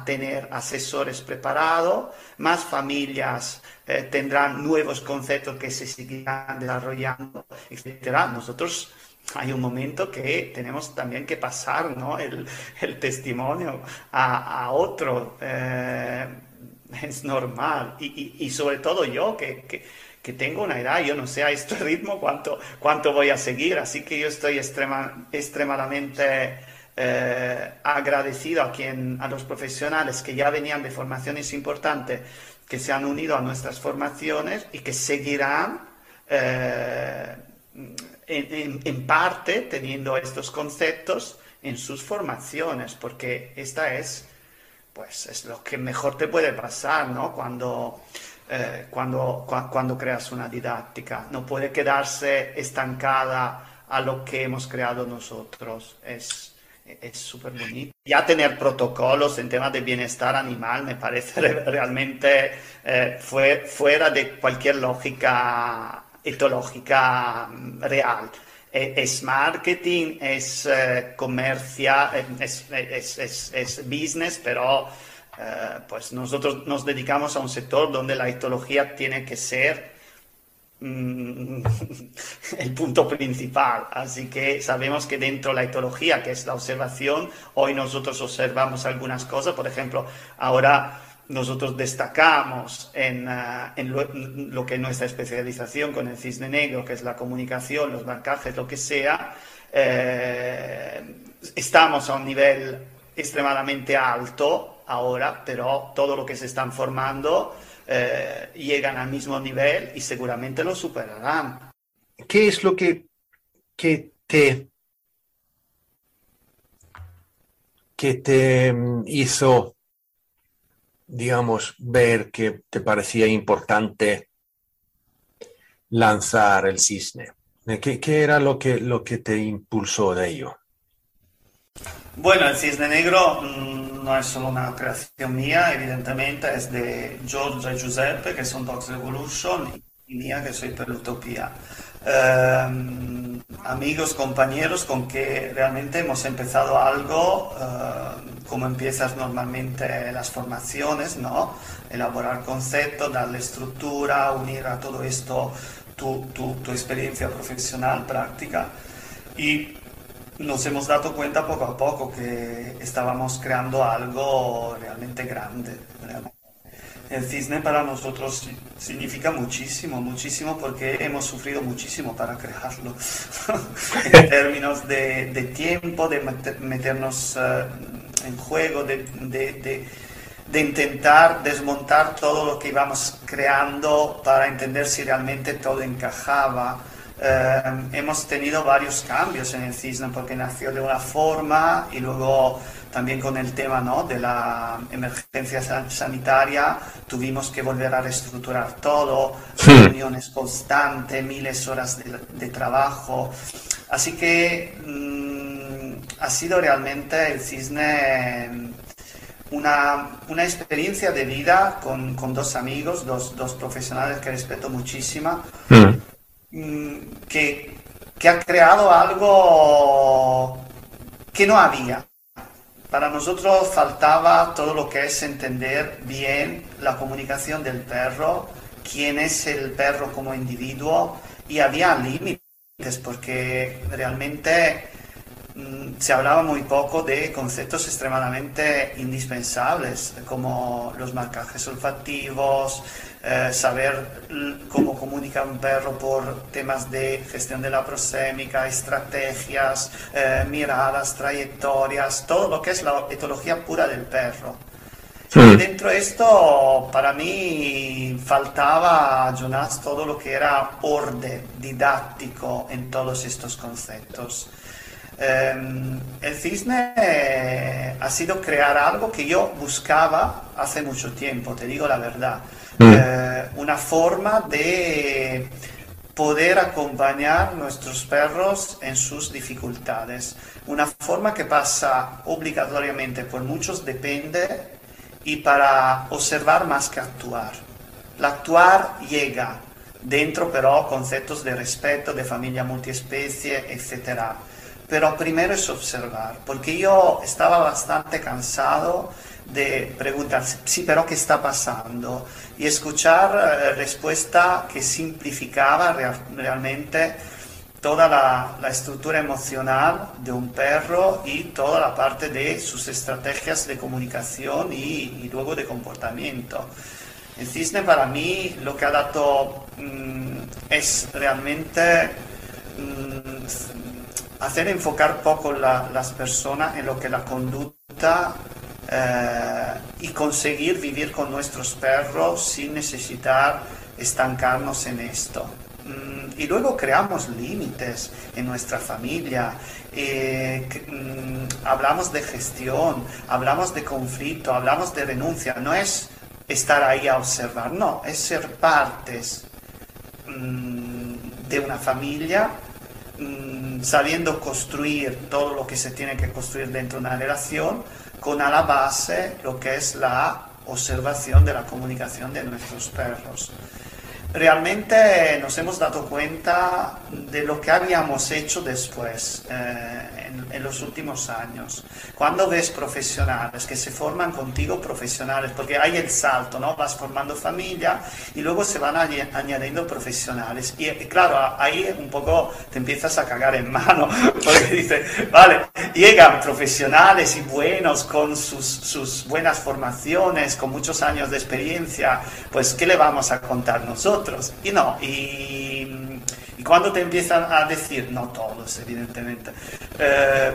tener asesores preparados, más familias eh, tendrán nuevos conceptos que se seguirán desarrollando, etc. Nosotros hay un momento que tenemos también que pasar ¿no? el, testimonio a, otro. Eh, es normal. Y, sobre todo yo, que que tengo una edad, yo no sé a este ritmo cuánto, cuánto voy a seguir, así que yo estoy extrema, extremadamente eh, agradecido a, quien, a los profesionales que ya venían de formaciones importantes, que se han unido a nuestras formaciones y que seguirán eh, en, parte teniendo estos conceptos en sus formaciones, porque esta es, pues, es lo que mejor te puede pasar, ¿no? Cuando eh, cuando, cuando creas una didáctica. No puede quedarse estancada a lo que hemos creado nosotros. Es súper bonito. Ya tener protocolos en temas de bienestar animal me parece realmente eh, fue, fuera de cualquier lógica etológica mm, real. E, es marketing, es eh, comercia, es, es, es, es, business, pero eh, pues nosotros nos dedicamos a un sector donde la etología tiene que ser el punto principal. Así que sabemos que dentro de la etología, que es la observación, hoy nosotros observamos algunas cosas. Por ejemplo, ahora nosotros destacamos en, eh, lo, que es nuestra especialización con el cisne negro, que es la comunicación, los marcajes, lo que sea. Eh, estamos a un nivel extremadamente alto ahora, pero todo lo que se están formando eh, llegan al mismo nivel y seguramente lo superarán. ¿Qué es lo que, que te que te mm, hizo, digamos, ver que te parecía importante lanzar el cisne? ¿Qué, qué era lo que, lo que te impulsó de ello? Bueno, el cisne negro mm, no es solo una creación mía, evidentemente es de George y Giuseppe, que son Dogs Revolution, y mía, que soy Perutopía. Em, amigos, compañeros con que realmente hemos empezado algo em, como empiezas normalmente las formaciones, ¿no? Elaborar conceptos, darle estructura, unir a todo esto tu, tu, tu experiencia profesional, práctica. Y nos hemos dado cuenta poco a poco que estábamos creando algo realmente grande. El cisne para nosotros significa muchísimo, muchísimo porque hemos sufrido muchísimo para crearlo. en términos de, tiempo, de meternos eh, en juego, de, de intentar desmontar todo lo que íbamos creando para entender si realmente todo encajaba. Eh, hemos tenido varios cambios en el cisne porque nació de una forma y luego también con el tema ¿no? de la emergencia sanitaria tuvimos que volver a reestructurar todo, reuniones constantes, miles de horas de, trabajo. Así que mm, ha sido realmente el cisne una, una experiencia de vida con, con dos amigos, dos, dos, profesionales que respeto muchísimo, mm. Mm, que, que ha creado algo que no había. Para nosotros faltaba todo lo que es entender bien la comunicación del perro, quién es el perro como individuo y había límites porque realmente se hablaba muy poco de conceptos extremadamente indispensables como los marcajes olfativos, eh, saber cómo comunica un perro por temas de gestión de la prosémica, estrategias, eh, miradas, trayectorias, todo lo que es la etología pura del perro. Y dentro de esto, para mí faltaba, Jonas, todo lo que era orden didáctico en todos estos conceptos. Em, el cisne eh, ha sido crear algo que yo buscaba hace mucho tiempo, te digo la verdad. Mm. Eh, una forma de poder acompañar nuestros perros en sus dificultades. Una forma que pasa obligatoriamente por muchos depende y para observar más que actuar. El actuar llega dentro pero conceptos de respeto, de familia multiespecie, etcétera pero primero es observar, porque yo estaba bastante cansado de preguntar, sí, pero ¿qué está pasando? Y escuchar eh, respuesta que simplificaba realmente toda la, estructura emocional de un perro y toda la parte de sus estrategias de comunicación y, luego de comportamiento. El cisne para mí lo que ha dado mm, es realmente mm, hacer enfocar poco las personas en lo que la conducta eh, y conseguir vivir con nuestros perros sin necesitar estancarnos en esto. Mm, y luego creamos límites en nuestra familia, eh, mm, hablamos de gestión, hablamos de conflicto, hablamos de renuncia. No es estar ahí a observar, no, es ser partes mm, de una familia Mm, sabiendo construir todo lo que se tiene que construir dentro de una relación, con a la base lo que es la observación de la comunicación de nuestros perros. Realmente nos hemos dado cuenta de lo que habíamos hecho después. Eh, en, los últimos años. Cuando ves profesionales que se forman contigo profesionales, porque hay el salto, ¿no? Vas formando familia y luego se van añadiendo profesionales. Y, claro, ahí un poco te empiezas a cagar en mano, porque dices, vale, llegan profesionales y buenos con sus, sus buenas formaciones, con muchos años de experiencia, pues ¿qué le vamos a contar nosotros? Y no, y cuando te empiezan a decir, no todos evidentemente, eh,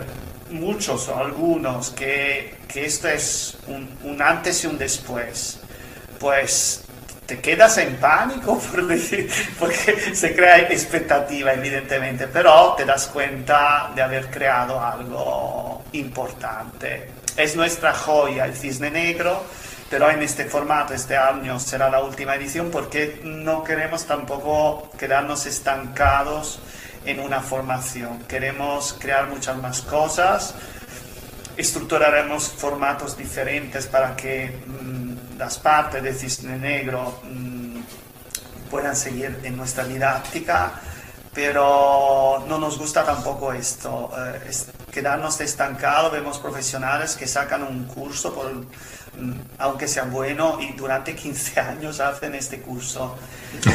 muchos o algunos, que, que esto es un, antes y un después, pues te quedas en pánico por decir, porque se crea expectativa evidentemente, pero te das cuenta de haber creado algo importante. Es nuestra joya, el cisne negro, pero en este formato, este año será la última edición porque no queremos tampoco quedarnos estancados en una formación. Queremos crear muchas más cosas, estructuraremos formatos diferentes para que mm, las partes de Cisne Negro mm, puedan seguir en nuestra didáctica, pero no nos gusta tampoco esto, eh, quedarnos estancados. Vemos profesionales que sacan un curso por aunque sea bueno, y durante 15 años hacen este curso.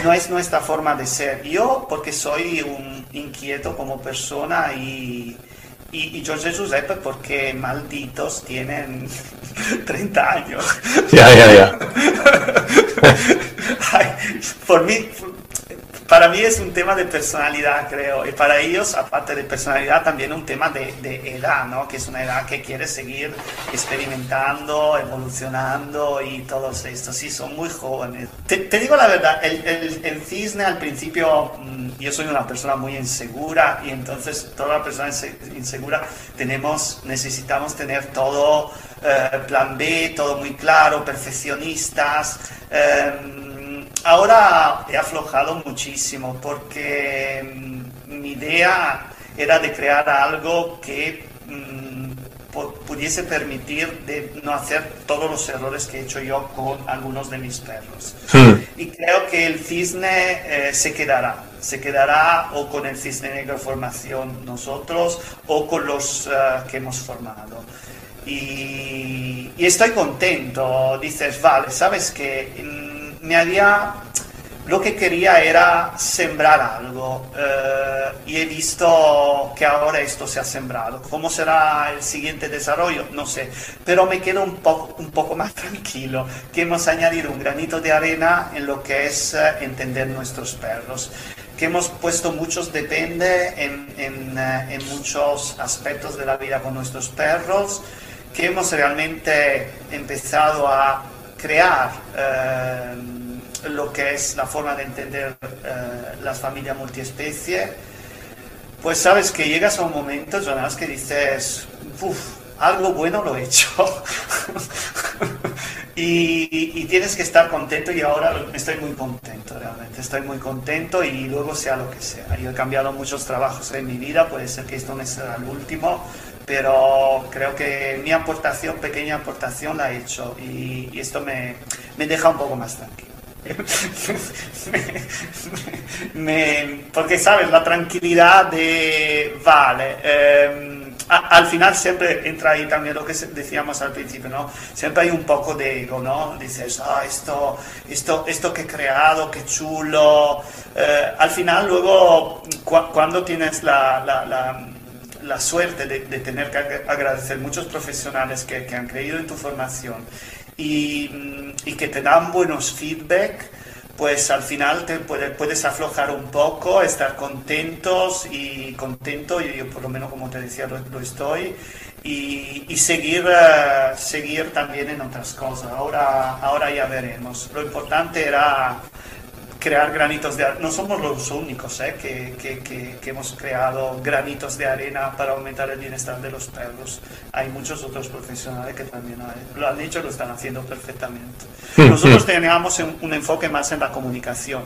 No es nuestra forma de ser. Yo, porque soy un inquieto como persona y, y, y Giorgio Giuseppe porque malditos tienen 30 años. Ya, ya, ya. por mí, para mí es un tema de personalidad, creo. Y para ellos, aparte de personalidad, también un tema de, de edad, ¿no? Que es una edad que quiere seguir experimentando, evolucionando y todos estos. Sí, son muy jóvenes. Te, te digo la verdad, el, el, el, cisne al principio, mm, yo soy una persona muy insegura y entonces toda persona insegura tenemos, necesitamos tener todo eh, plan B, todo muy claro, perfeccionistas. Eh, ahora he aflojado muchísimo porque mm, mi idea era de crear algo que mm, pudiese permitir de no hacer todos los errores que he hecho yo con algunos de mis perros. Y creo que el cisne eh, se quedará, se quedará o con el cisne negro formación nosotros o con los que hemos formado. Y, estoy contento. Dices, vale, sabes que me había... Lo que quería era sembrar algo eh, y he visto que ahora esto se ha sembrado. ¿Cómo será el siguiente desarrollo? No sé, pero me quedo un poco, un poco más tranquilo que hemos añadido un granito de arena en lo que es eh, entender nuestros perros que hemos puesto muchos depende en, en, eh, en muchos aspectos de la vida con nuestros perros que hemos realmente empezado a crear eh, lo que es la forma de entender eh, las familias multiespecie, pues sabes que llegas a un momento, Jonas, que dices, uff, algo bueno lo he hecho. y, y, tienes que estar contento y ahora estoy muy contento, realmente. Estoy muy contento y luego sea lo que sea. Yo he cambiado muchos trabajos en mi vida, puede ser que esto no sea el último, pero creo que mi aportación, pequeña aportación, la he hecho y, esto me, me, deja un poco más tranquilo. me, porque, ¿sabes? La tranquilidad de, vale, em, al final siempre entra ahí también lo que decíamos al principio, ¿no? Siempre hay un poco de ego, ¿no? Dices, ah, esto, esto, esto que he creado, qué chulo. Eh, al final, luego, cuando tienes la, la la suerte de, tener que agradecer muchos profesionales que, han creído en tu formación y, que te dan buenos feedback, pues al final te puedes aflojar un poco, estar contentos y contento, y yo por lo menos como te decía lo, estoy, y, seguir, eh, seguir también en otras cosas. Ahora, ahora ya veremos. Lo importante era crear granitos de arena. No somos los únicos ¿eh? que, que, que, hemos creado granitos de arena para aumentar el bienestar de los perros. Hay muchos otros profesionales que también lo han hecho y lo están haciendo perfectamente. Nosotros teníamos un, enfoque más en la comunicación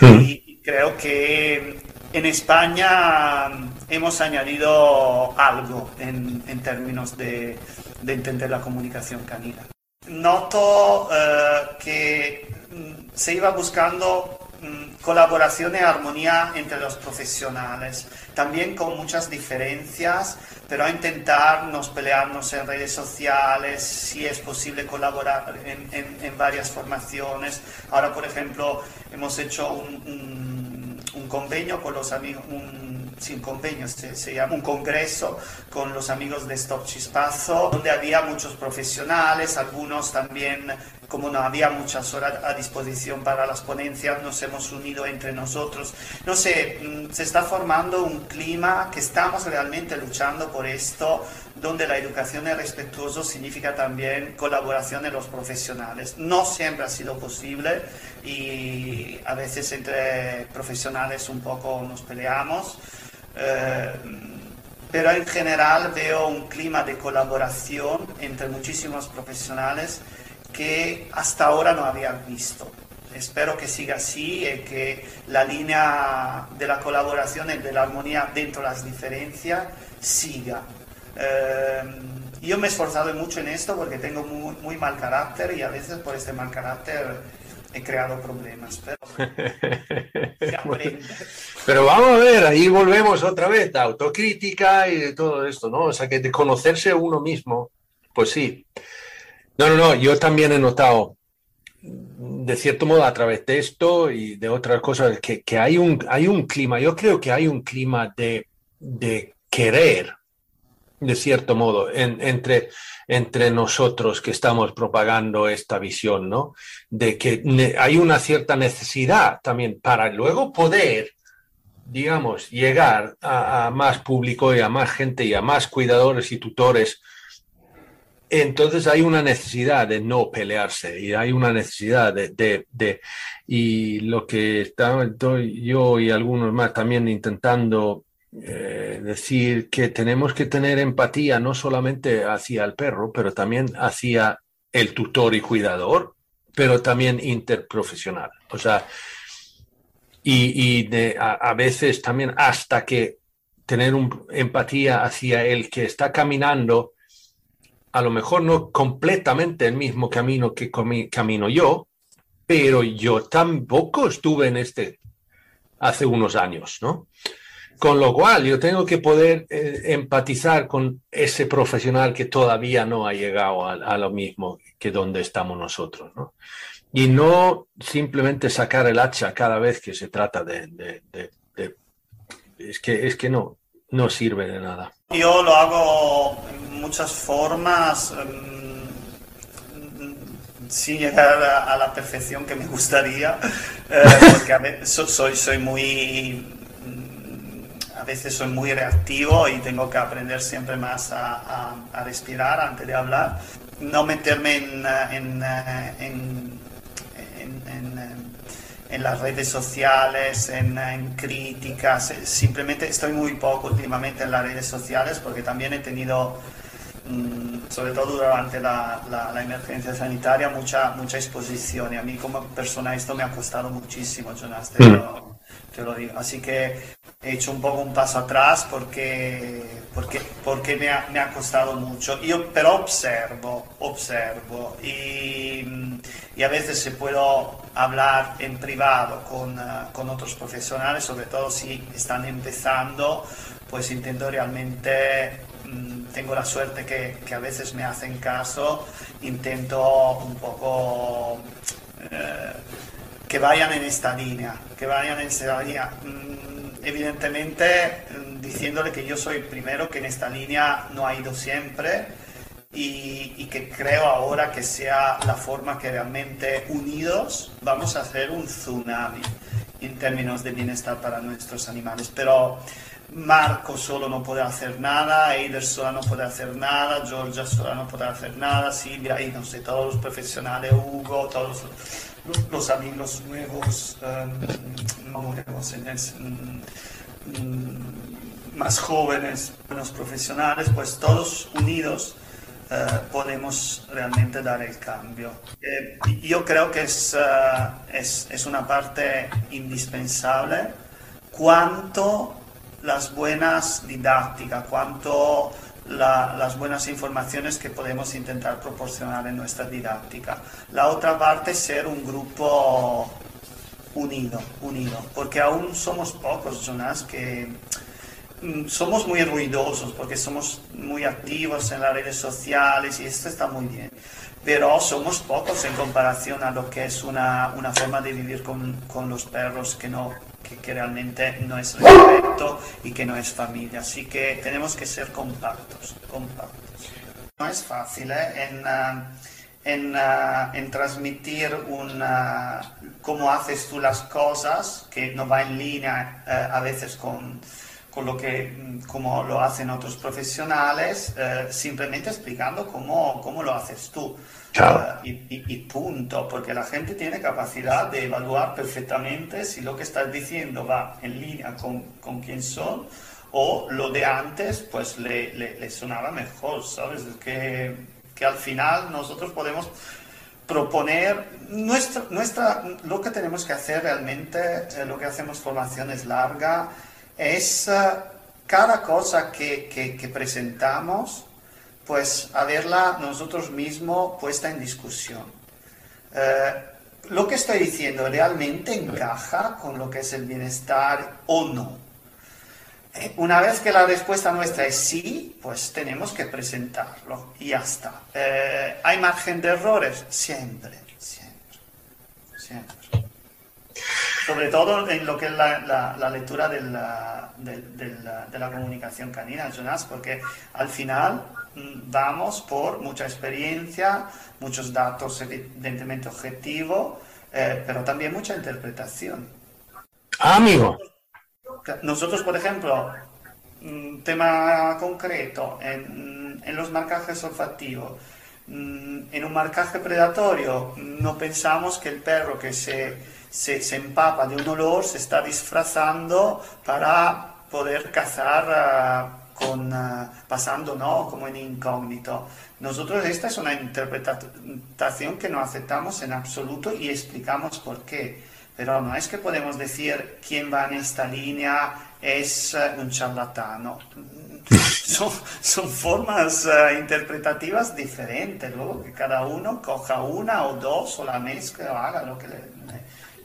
y creo que en España hemos añadido algo en, en términos de, de, entender la comunicación canina. Noto eh, que Mm, se iba buscando mm, colaboración y armonía entre los profesionales, también con muchas diferencias, pero a intentar nos pelearnos en redes sociales, si es posible colaborar en, varias formaciones. Ahora, por ejemplo, hemos hecho un, convenio con los amigos, sin convenio, se, llama un congreso con los amigos de Stop Chispazo, donde había muchos profesionales, algunos también, como no había muchas horas a disposición para las ponencias, nos hemos unido entre nosotros. No sé, mm, se está formando un clima que estamos realmente luchando por esto, donde la educación es respetuoso significa también colaboración de los profesionales. No siempre ha sido posible y a veces entre profesionales un poco nos peleamos. Eh, pero en general veo un clima de colaboración entre muchísimos profesionales que hasta ahora no había visto. Espero que siga así y que la línea de la colaboración y de la armonía dentro de las diferencias siga. Eh, yo me he esforzado mucho en esto porque tengo muy, muy mal carácter y a veces por este mal carácter he creado problemas, pero Pero vamos a ver, ahí volvemos otra vez, de autocrítica y de todo esto, ¿no? O sea, que de conocerse uno mismo, pues sí. No, no, no, yo también he notado, de cierto modo, a través de esto y de otras cosas, que, que hay, un, hay un clima, yo creo que hay un clima de, de querer de cierto modo, entre, entre nosotros que estamos propagando esta visión, ¿no? De que hay una cierta necesidad también para luego poder, digamos, llegar a, más público y a más gente y a más cuidadores y tutores. Entonces hay una necesidad de no pelearse y hay una necesidad de, de, y lo que estoy yo y algunos más también intentando eh, decir que tenemos que tener empatía no solamente hacia el perro, pero también hacia el tutor y cuidador, pero también interprofesional. O sea, y, a, veces también hasta que tener un, empatía hacia el que está caminando, a lo mejor no completamente el mismo camino que camino yo, pero yo tampoco estuve en este hace unos años, ¿no? Con lo cual, yo tengo que poder eh, empatizar con ese profesional que todavía no ha llegado a, lo mismo que donde estamos nosotros, ¿no? Y no simplemente sacar el hacha cada vez que se trata de... es, que, es que no, no sirve de nada. Yo lo hago en muchas formas, em, sin llegar a, la perfección que me gustaría, eh, porque a veces soy, soy muy a veces soy muy reactivo y tengo que aprender siempre más a, respirar antes de hablar. No meterme en, en, en, en las redes sociales, en, críticas. Simplemente estoy muy poco últimamente en las redes sociales porque también he tenido, mm, sobre todo durante la, la, emergencia sanitaria, mucha, mucha exposición y a mí como persona esto me ha costado muchísimo, Jonas. Te lo digo. Así que he hecho un poco un paso atrás porque, porque, porque me, ha, me ha costado mucho. Yo, pero observo, observo y, y, a veces se puedo hablar en privado con, uh, con otros profesionales, sobre todo si están empezando, pues intento realmente mm, tengo la suerte que, que, a veces me hacen caso, intento un poco eh, que vayan en esta línea, que vayan en esta línea. Mm, evidentemente, mm, diciéndole que yo soy primero, que en esta línea no ha ido siempre y, que creo ahora que sea la forma que realmente unidos vamos a hacer un tsunami en términos de bienestar para nuestros animales. Pero Marco solo no puede hacer nada, Eider sola no puede hacer nada, Georgia sola no puede hacer nada, Silvia y no sé, todos los profesionales, Hugo, todos los, amigos nuevos, mm, más jóvenes, los profesionales, pues todos unidos uh, podemos realmente dar el cambio. Eh, yo creo que es, uh, es, es una parte indispensable cuanto las buenas didácticas, cuanto las buenas informaciones que podemos intentar proporcionar en nuestra didáctica. La otra parte es ser un grupo unido, unido, porque aún somos pocos, Jonas, que mm, somos muy ruidosos, porque somos muy activos en las redes sociales y esto está muy bien, pero somos pocos en comparación a lo que es una, una forma de vivir con, con los perros que no que, realmente no es respeto y que no es familia. Así que tenemos que ser compactos, compactos. No es fácil ¿eh? en, ah, en, ah, en, transmitir una, cómo haces tú las cosas, que no va en línea eh, a veces con, con lo que como lo hacen otros profesionales, eh, simplemente explicando cómo, cómo lo haces tú. Y, punto, porque la gente tiene capacidad de evaluar perfectamente si lo que estás diciendo va en línea con, con quién son o lo de antes pues le, le, sonaba mejor, ¿sabes? que, que al final nosotros podemos proponer nuestra, nuestra, lo que tenemos que hacer realmente, eh, lo que hacemos formaciones larga, es eh, cada cosa que, que, que presentamos, pues a verla nosotros mismos puesta en discusión. Eh, lo que estoy diciendo realmente encaja con lo que es el bienestar o no. Eh, una vez que la respuesta nuestra es sí, pues tenemos que presentarlo y ya está. Eh, ¿Hay margen de errores? Siempre, siempre, siempre. Sobre todo en lo que es la, lectura de la, de, la, comunicación canina, Jonas, porque al final mm, vamos por mucha experiencia, muchos datos evidentemente objetivos, eh, pero también mucha interpretación. Ah, amigo. Nosotros, por ejemplo, un mm, tema concreto, en, en los marcajes olfativos, mm, en un marcaje predatorio no pensamos que el perro que se, se, empapa de un olor se está disfrazando para poder cazar uh, con, uh, pasando ¿no? como en incógnito. Nosotros esta es una interpretación que no aceptamos en absoluto y explicamos por qué. Pero no es que podemos decir quién va en esta línea es uh, un charlatano. Son, son formas interpretativas diferentes, luego que cada uno coja una o dos o la mezcla o haga lo que le...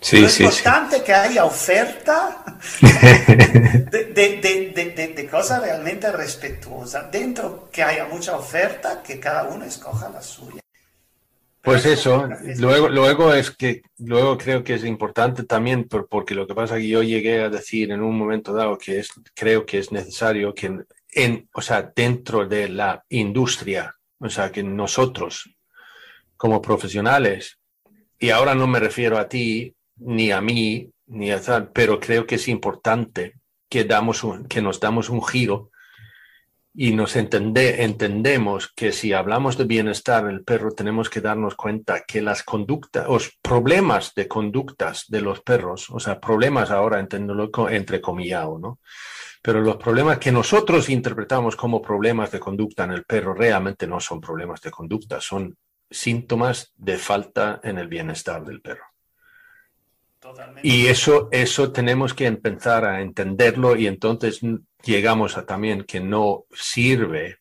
Sí, es importante que haya oferta de, de, de, de, cosas realmente respetuosas. Dentro que haya mucha oferta, que cada uno escoja la suya. Pues eso, luego, luego es que, luego creo que es importante también, porque lo que pasa es que yo llegué a decir en un momento dado que es, creo que es necesario que en, o sea, dentro de la industria, o sea, que nosotros como profesionales, y ahora no me refiero a ti, ni a mí, ni a tal, pero creo que es importante que, damos que nos damos un giro y nos entende, entendemos que si hablamos de bienestar del perro tenemos que darnos cuenta que las conductas, los problemas de conductas de los perros, o sea, problemas ahora entenderlo entre comillado, ¿no? Pero los problemas que nosotros interpretamos como problemas de conducta en el perro realmente no son problemas de conducta, son síntomas de falta en el bienestar del perro. Y eso, eso tenemos que empezar a entenderlo y entonces llegamos a también que no sirve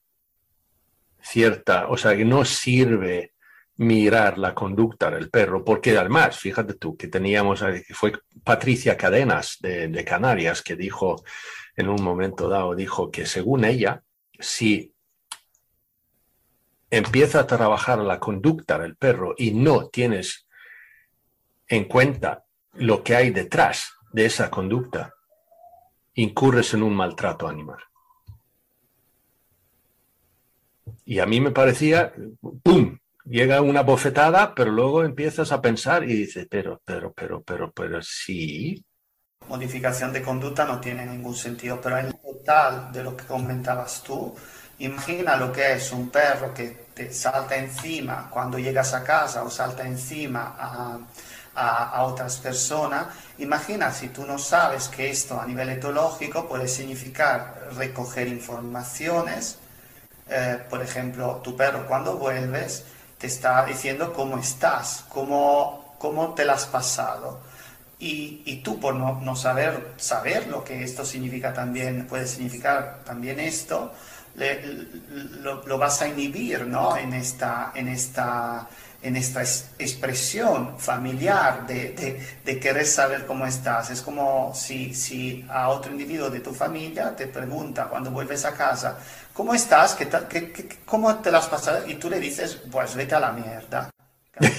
cierta, o sea, que no sirve mirar la conducta del perro, porque además, fíjate tú, que teníamos, que fue Patricia Cadenas de, de Canarias que dijo en un momento dado, dijo que según ella, si empieza a trabajar la conducta del perro y no tienes en cuenta lo que hay detrás de esa conducta, incurres en un maltrato animal. Y a mí me parecía, ¡pum! Llega una bofetada, pero luego empiezas a pensar y dices, pero, pero, pero, pero, pero sí. Modificación de conducta no tiene ningún sentido, pero en total de lo que comentabas tú, imagina lo que es un perro que te salta encima cuando llegas a casa o salta encima a a, otras personas. Imagina si tú no sabes que esto a nivel etológico puede significar recoger informaciones. Eh, por ejemplo, tu perro cuando vuelves te está diciendo cómo estás, cómo, cómo te lo has pasado. Y, y, tú por no, no, saber, saber lo que esto significa también, puede significar también esto, lo, lo, vas a inhibir ¿no? en, esta, en, esta, en esta expresión familiar de, de, querer saber cómo estás. Es como si, si a otro individuo de tu familia te pregunta cuando vuelves a casa, ¿cómo estás? ¿Qué tal, qué, ¿Cómo te las pasado? Y tú le dices, pues vete a la mierda.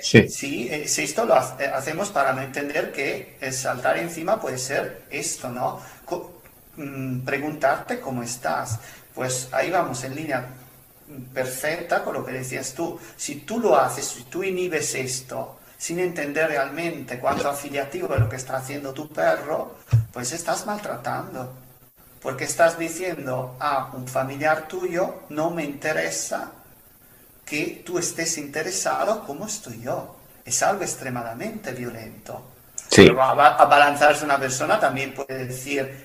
sí, sí esto lo eh, hacemos para no entender que el saltar encima puede ser esto, ¿no? Mm, preguntarte cómo estás. Pues ahí vamos en línea perfecta con lo que decías tú. Si tú lo haces, si tú inhibes esto sin entender realmente cuánto afiliativo es lo que está haciendo tu perro, pues estás maltratando. Porque estás diciendo a un familiar tuyo, no me interesa que tú estés interesado como estoy yo. Es algo extremadamente violento. Pero a, a balanzarse una persona también puede decir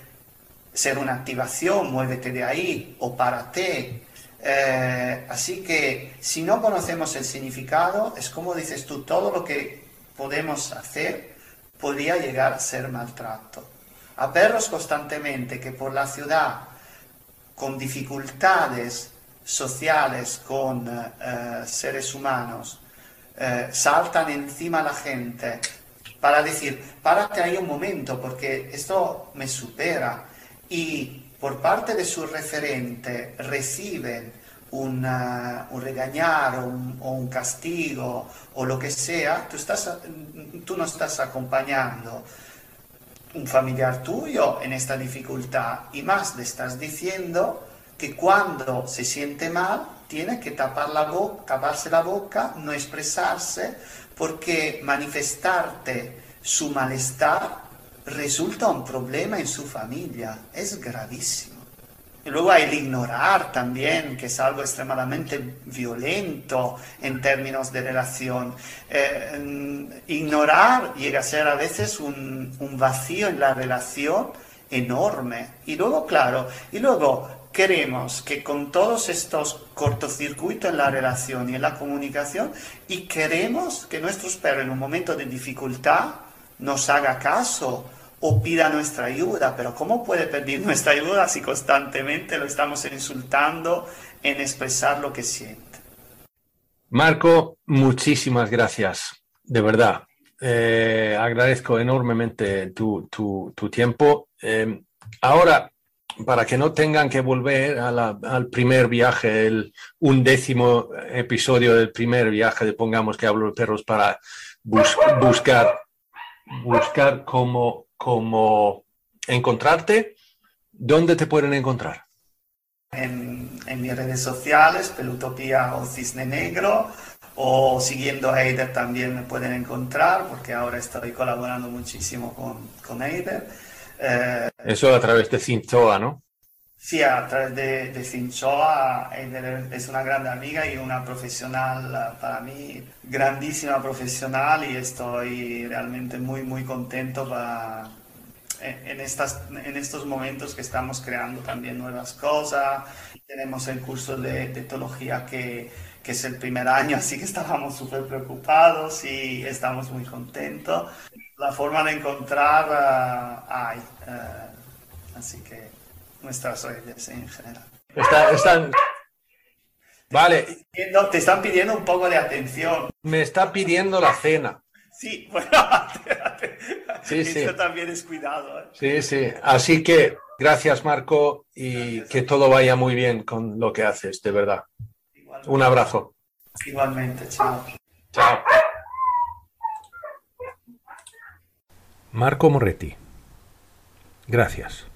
ser una activación, muévete de ahí o párate eh, así que si no conocemos el significado, es como dices tú, todo lo que podemos hacer podría llegar a ser maltrato. A perros constantemente que por la ciudad, con dificultades sociales con eh, seres humanos, eh, saltan encima a la gente para decir, párate ahí un momento porque esto me supera. Y por parte de su referente reciben un regañar o un, castigo o lo que sea, tú no estás acompañando un familiar tuyo en esta dificultad. Y más le estás diciendo que cuando se siente mal tiene que tapar la boca, taparse la boca, no expresarse, porque manifestarte su malestar resulta un problema en su familia, es gravísimo. Y luego hay el ignorar también, que es algo extremadamente violento en términos de relación. Eh, ignorar llega a ser a veces un, un vacío en la relación enorme. Y luego, claro, y luego queremos que con todos estos cortocircuitos en la relación y en la comunicación, y queremos que nuestros perros en un momento de dificultad nos haga caso o pida nuestra ayuda, pero ¿cómo puede pedir nuestra ayuda si constantemente lo estamos insultando en expresar lo que siente? Marco, muchísimas gracias, de verdad. Eh, agradezco enormemente tu, tiempo. Eh, ahora, para que no tengan que volver al primer viaje, el undécimo episodio del primer viaje de Pongamos que hablo de perros para buscar, buscar cómo como encontrarte, ¿dónde te pueden encontrar? En, mis redes sociales, Pelutopía o Cisne Negro, o siguiendo a Eider también me pueden encontrar, porque ahora estoy colaborando muchísimo con, con Eider. Eh, Eso a través de Cinchoa, ¿no? Sí, a través de, de Cinchoa. Eider es una gran amiga y una profesional eh, para mí, grandísima profesional y estoy realmente muy, muy contento para, en, estas, en estos momentos que estamos creando también nuevas cosas. Tenemos el curso de, teología que, que, es el primer año, así que estábamos súper preocupados y estamos muy contentos. La forma de encontrar uh, hay, así que nuestras redes en general. están... Vale. Te están pidiendo un poco de atención. Me está pidiendo la cena. Sí, bueno, sí, sí. también es cuidado. ¿eh? Sí, sí. Así que gracias, Marco, y que todo vaya muy bien con lo que haces, de verdad. Un abrazo. Igualmente, chao. Chao. Marco Moretti. Gracias.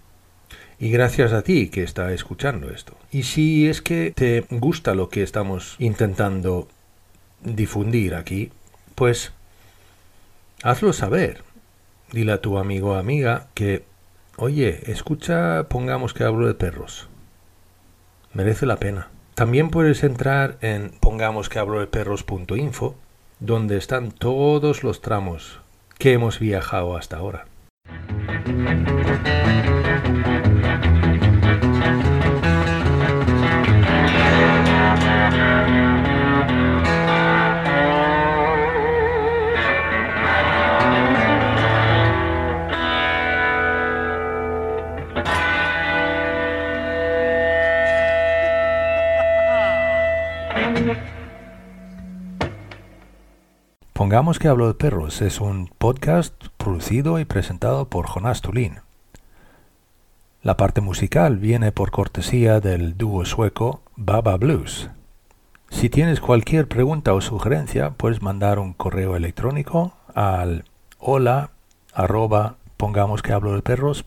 Y gracias a ti que está escuchando esto. Y si es que te gusta lo que estamos intentando difundir aquí, pues hazlo saber. Dile a tu amigo o amiga que, oye, escucha, pongamos que hablo de perros. Merece la pena. También puedes entrar en pongamos que hablo de perros.info, donde están todos los tramos que hemos viajado hasta ahora. Pongamos que hablo de perros es un podcast producido y presentado por Jonás Tulín. La parte musical viene por cortesía del dúo sueco Baba Blues. Si tienes cualquier pregunta o sugerencia, puedes mandar un correo electrónico al hola arroba pongamos que hablo de perros